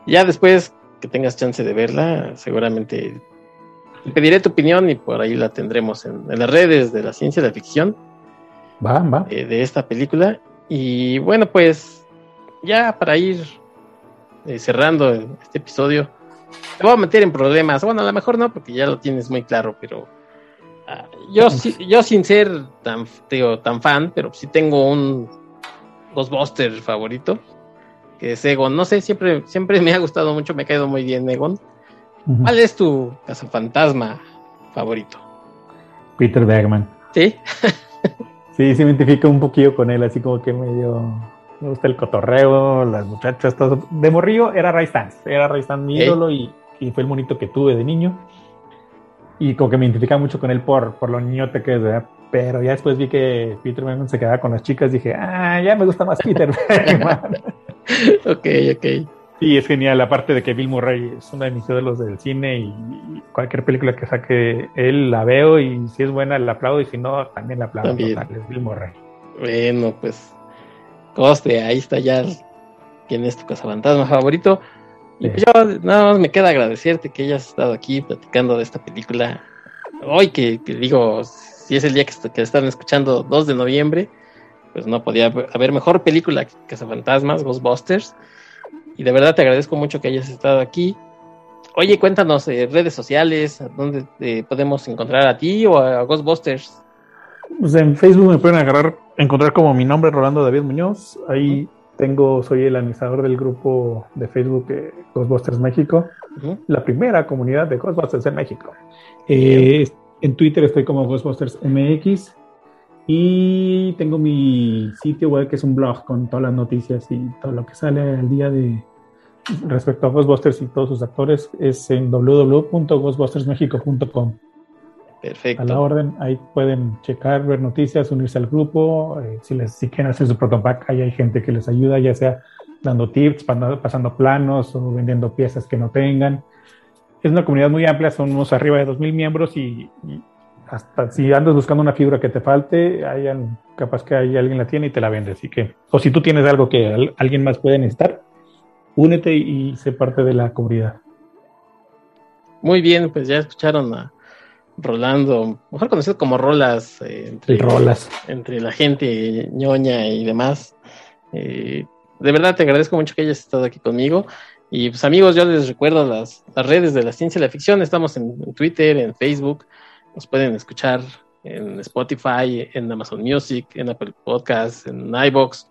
ya después que tengas chance de verla, seguramente te pediré tu opinión y por ahí la tendremos en, en las redes de la ciencia de la ficción Va, eh, de esta película. Y bueno, pues ya para ir eh, cerrando este episodio, te voy a meter en problemas. Bueno, a lo mejor no, porque ya lo tienes muy claro, pero ah, yo, yo sin ser tan, tan fan, pero sí tengo un Ghostbuster favorito, que es Egon. No sé, siempre, siempre me ha gustado mucho, me ha caído muy bien Egon. ¿Cuál es tu cazafantasma favorito? Peter Bergman. ¿Sí? sí, se identifica un poquillo con él, así como que medio... Me gusta el cotorreo, las muchachas, todo. De morrillo era Ray Stans, era Ray Stans mi ídolo y, fue el monito que tuve de niño. Y como que me identificaba mucho con él por, por lo niñote que es, ¿verdad? Pero ya después vi que Peter Bergman se quedaba con las chicas, dije, ah, ya me gusta más Peter Bergman. [LAUGHS] ok, ok. Sí, es genial. Aparte de que Bill Murray es uno de mis ídolos del cine y cualquier película que saque él la veo y si es buena la aplaudo y si no también la aplaudo. También. es Bill Murray. Bueno, pues coste, ahí está ya quién es tu cazafantasma favorito. Y pues yo nada más me queda agradecerte que hayas estado aquí platicando de esta película. Hoy que, digo, si es el día que, que están escuchando 2 de noviembre, pues no podía haber mejor película que Cazafantasmas, Ghostbusters. Y de verdad te agradezco mucho que hayas estado aquí. Oye, cuéntanos eh, redes sociales, dónde eh, podemos encontrar a ti o a, Ghostbusters. Pues en Facebook me pueden agarrar, encontrar como mi nombre, Rolando David Muñoz. Ahí tengo, soy el administrador del grupo de Facebook Ghostbusters México, la primera comunidad de Ghostbusters en México. Eh, en Twitter estoy como Ghostbusters MX y tengo mi sitio web que es un blog con todas las noticias y todo lo que sale al día de respecto a Ghostbusters y todos sus actores es en www.ghostbustersmexico.com. Perfecto. A la orden, ahí pueden checar, ver noticias, unirse al grupo. Eh, si, les, si quieren hacer su protopack, ahí hay gente que les ayuda, ya sea dando tips, pasando planos o vendiendo piezas que no tengan. Es una comunidad muy amplia, somos arriba de 2.000 miembros y hasta si andas buscando una figura que te falte, hayan, capaz que hay alguien la tiene y te la vende. Así que, o si tú tienes algo que alguien más puede necesitar, únete y, sé parte de la comunidad. Muy bien, pues ya escucharon a Rolando, mejor conocido como Rolas, eh, entre, Rolas. entre la gente ñoña y demás. Eh, de verdad te agradezco mucho que hayas estado aquí conmigo. Y pues amigos, yo les recuerdo las, las redes de la ciencia y la ficción. Estamos en Twitter, en Facebook, nos pueden escuchar en Spotify, en Amazon Music, en Apple Podcasts, en iBox.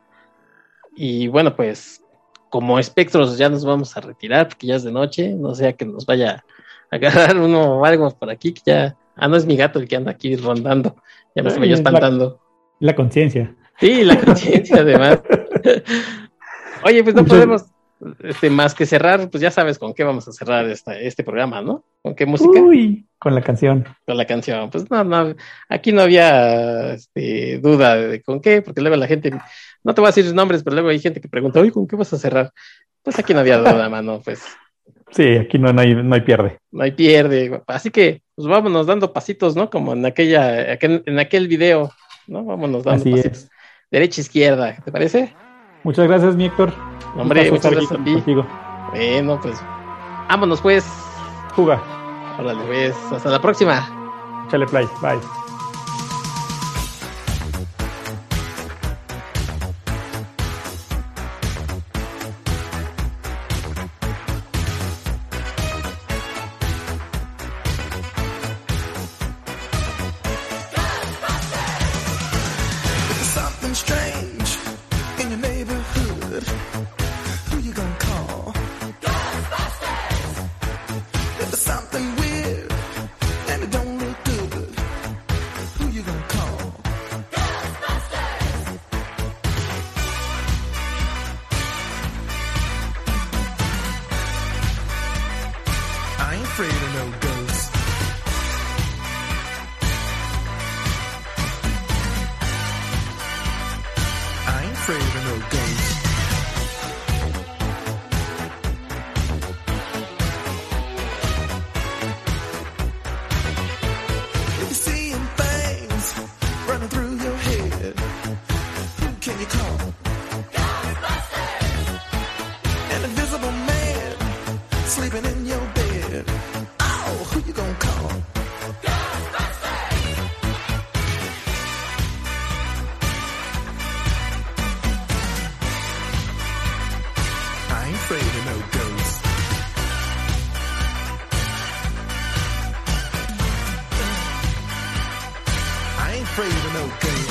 Y bueno, pues como espectros ya nos vamos a retirar porque ya es de noche, no sea que nos vaya a [LAUGHS] agarrar uno o algo por aquí que ya... Ah, no es mi gato el que anda aquí rondando, ya me estoy espantando. La, conciencia. Sí, la conciencia además. [LAUGHS] Oye, pues no podemos, este, más que cerrar, pues ya sabes con qué vamos a cerrar esta, este programa, ¿no? ¿Con qué música? Uy, con la canción. Con la canción. Pues no, no, aquí no había este, duda de con qué, porque luego la gente, no te voy a decir nombres, pero luego hay gente que pregunta, oye, ¿con qué vas a cerrar? Pues aquí no había [LAUGHS] duda, mano, pues. Sí, aquí no, hay, no hay pierde. No hay pierde. Así que, pues vámonos dando pasitos, ¿no? Como en aquella, en aquel video, ¿no? Vámonos dando pasitos. Derecha, izquierda, ¿te parece? Muchas gracias, mi Héctor. Hombre, muchas gracias a ti. Bueno, pues vámonos pues. Juga. Órale, pues. Hasta la próxima. Chale play. Bye. American.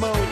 mode.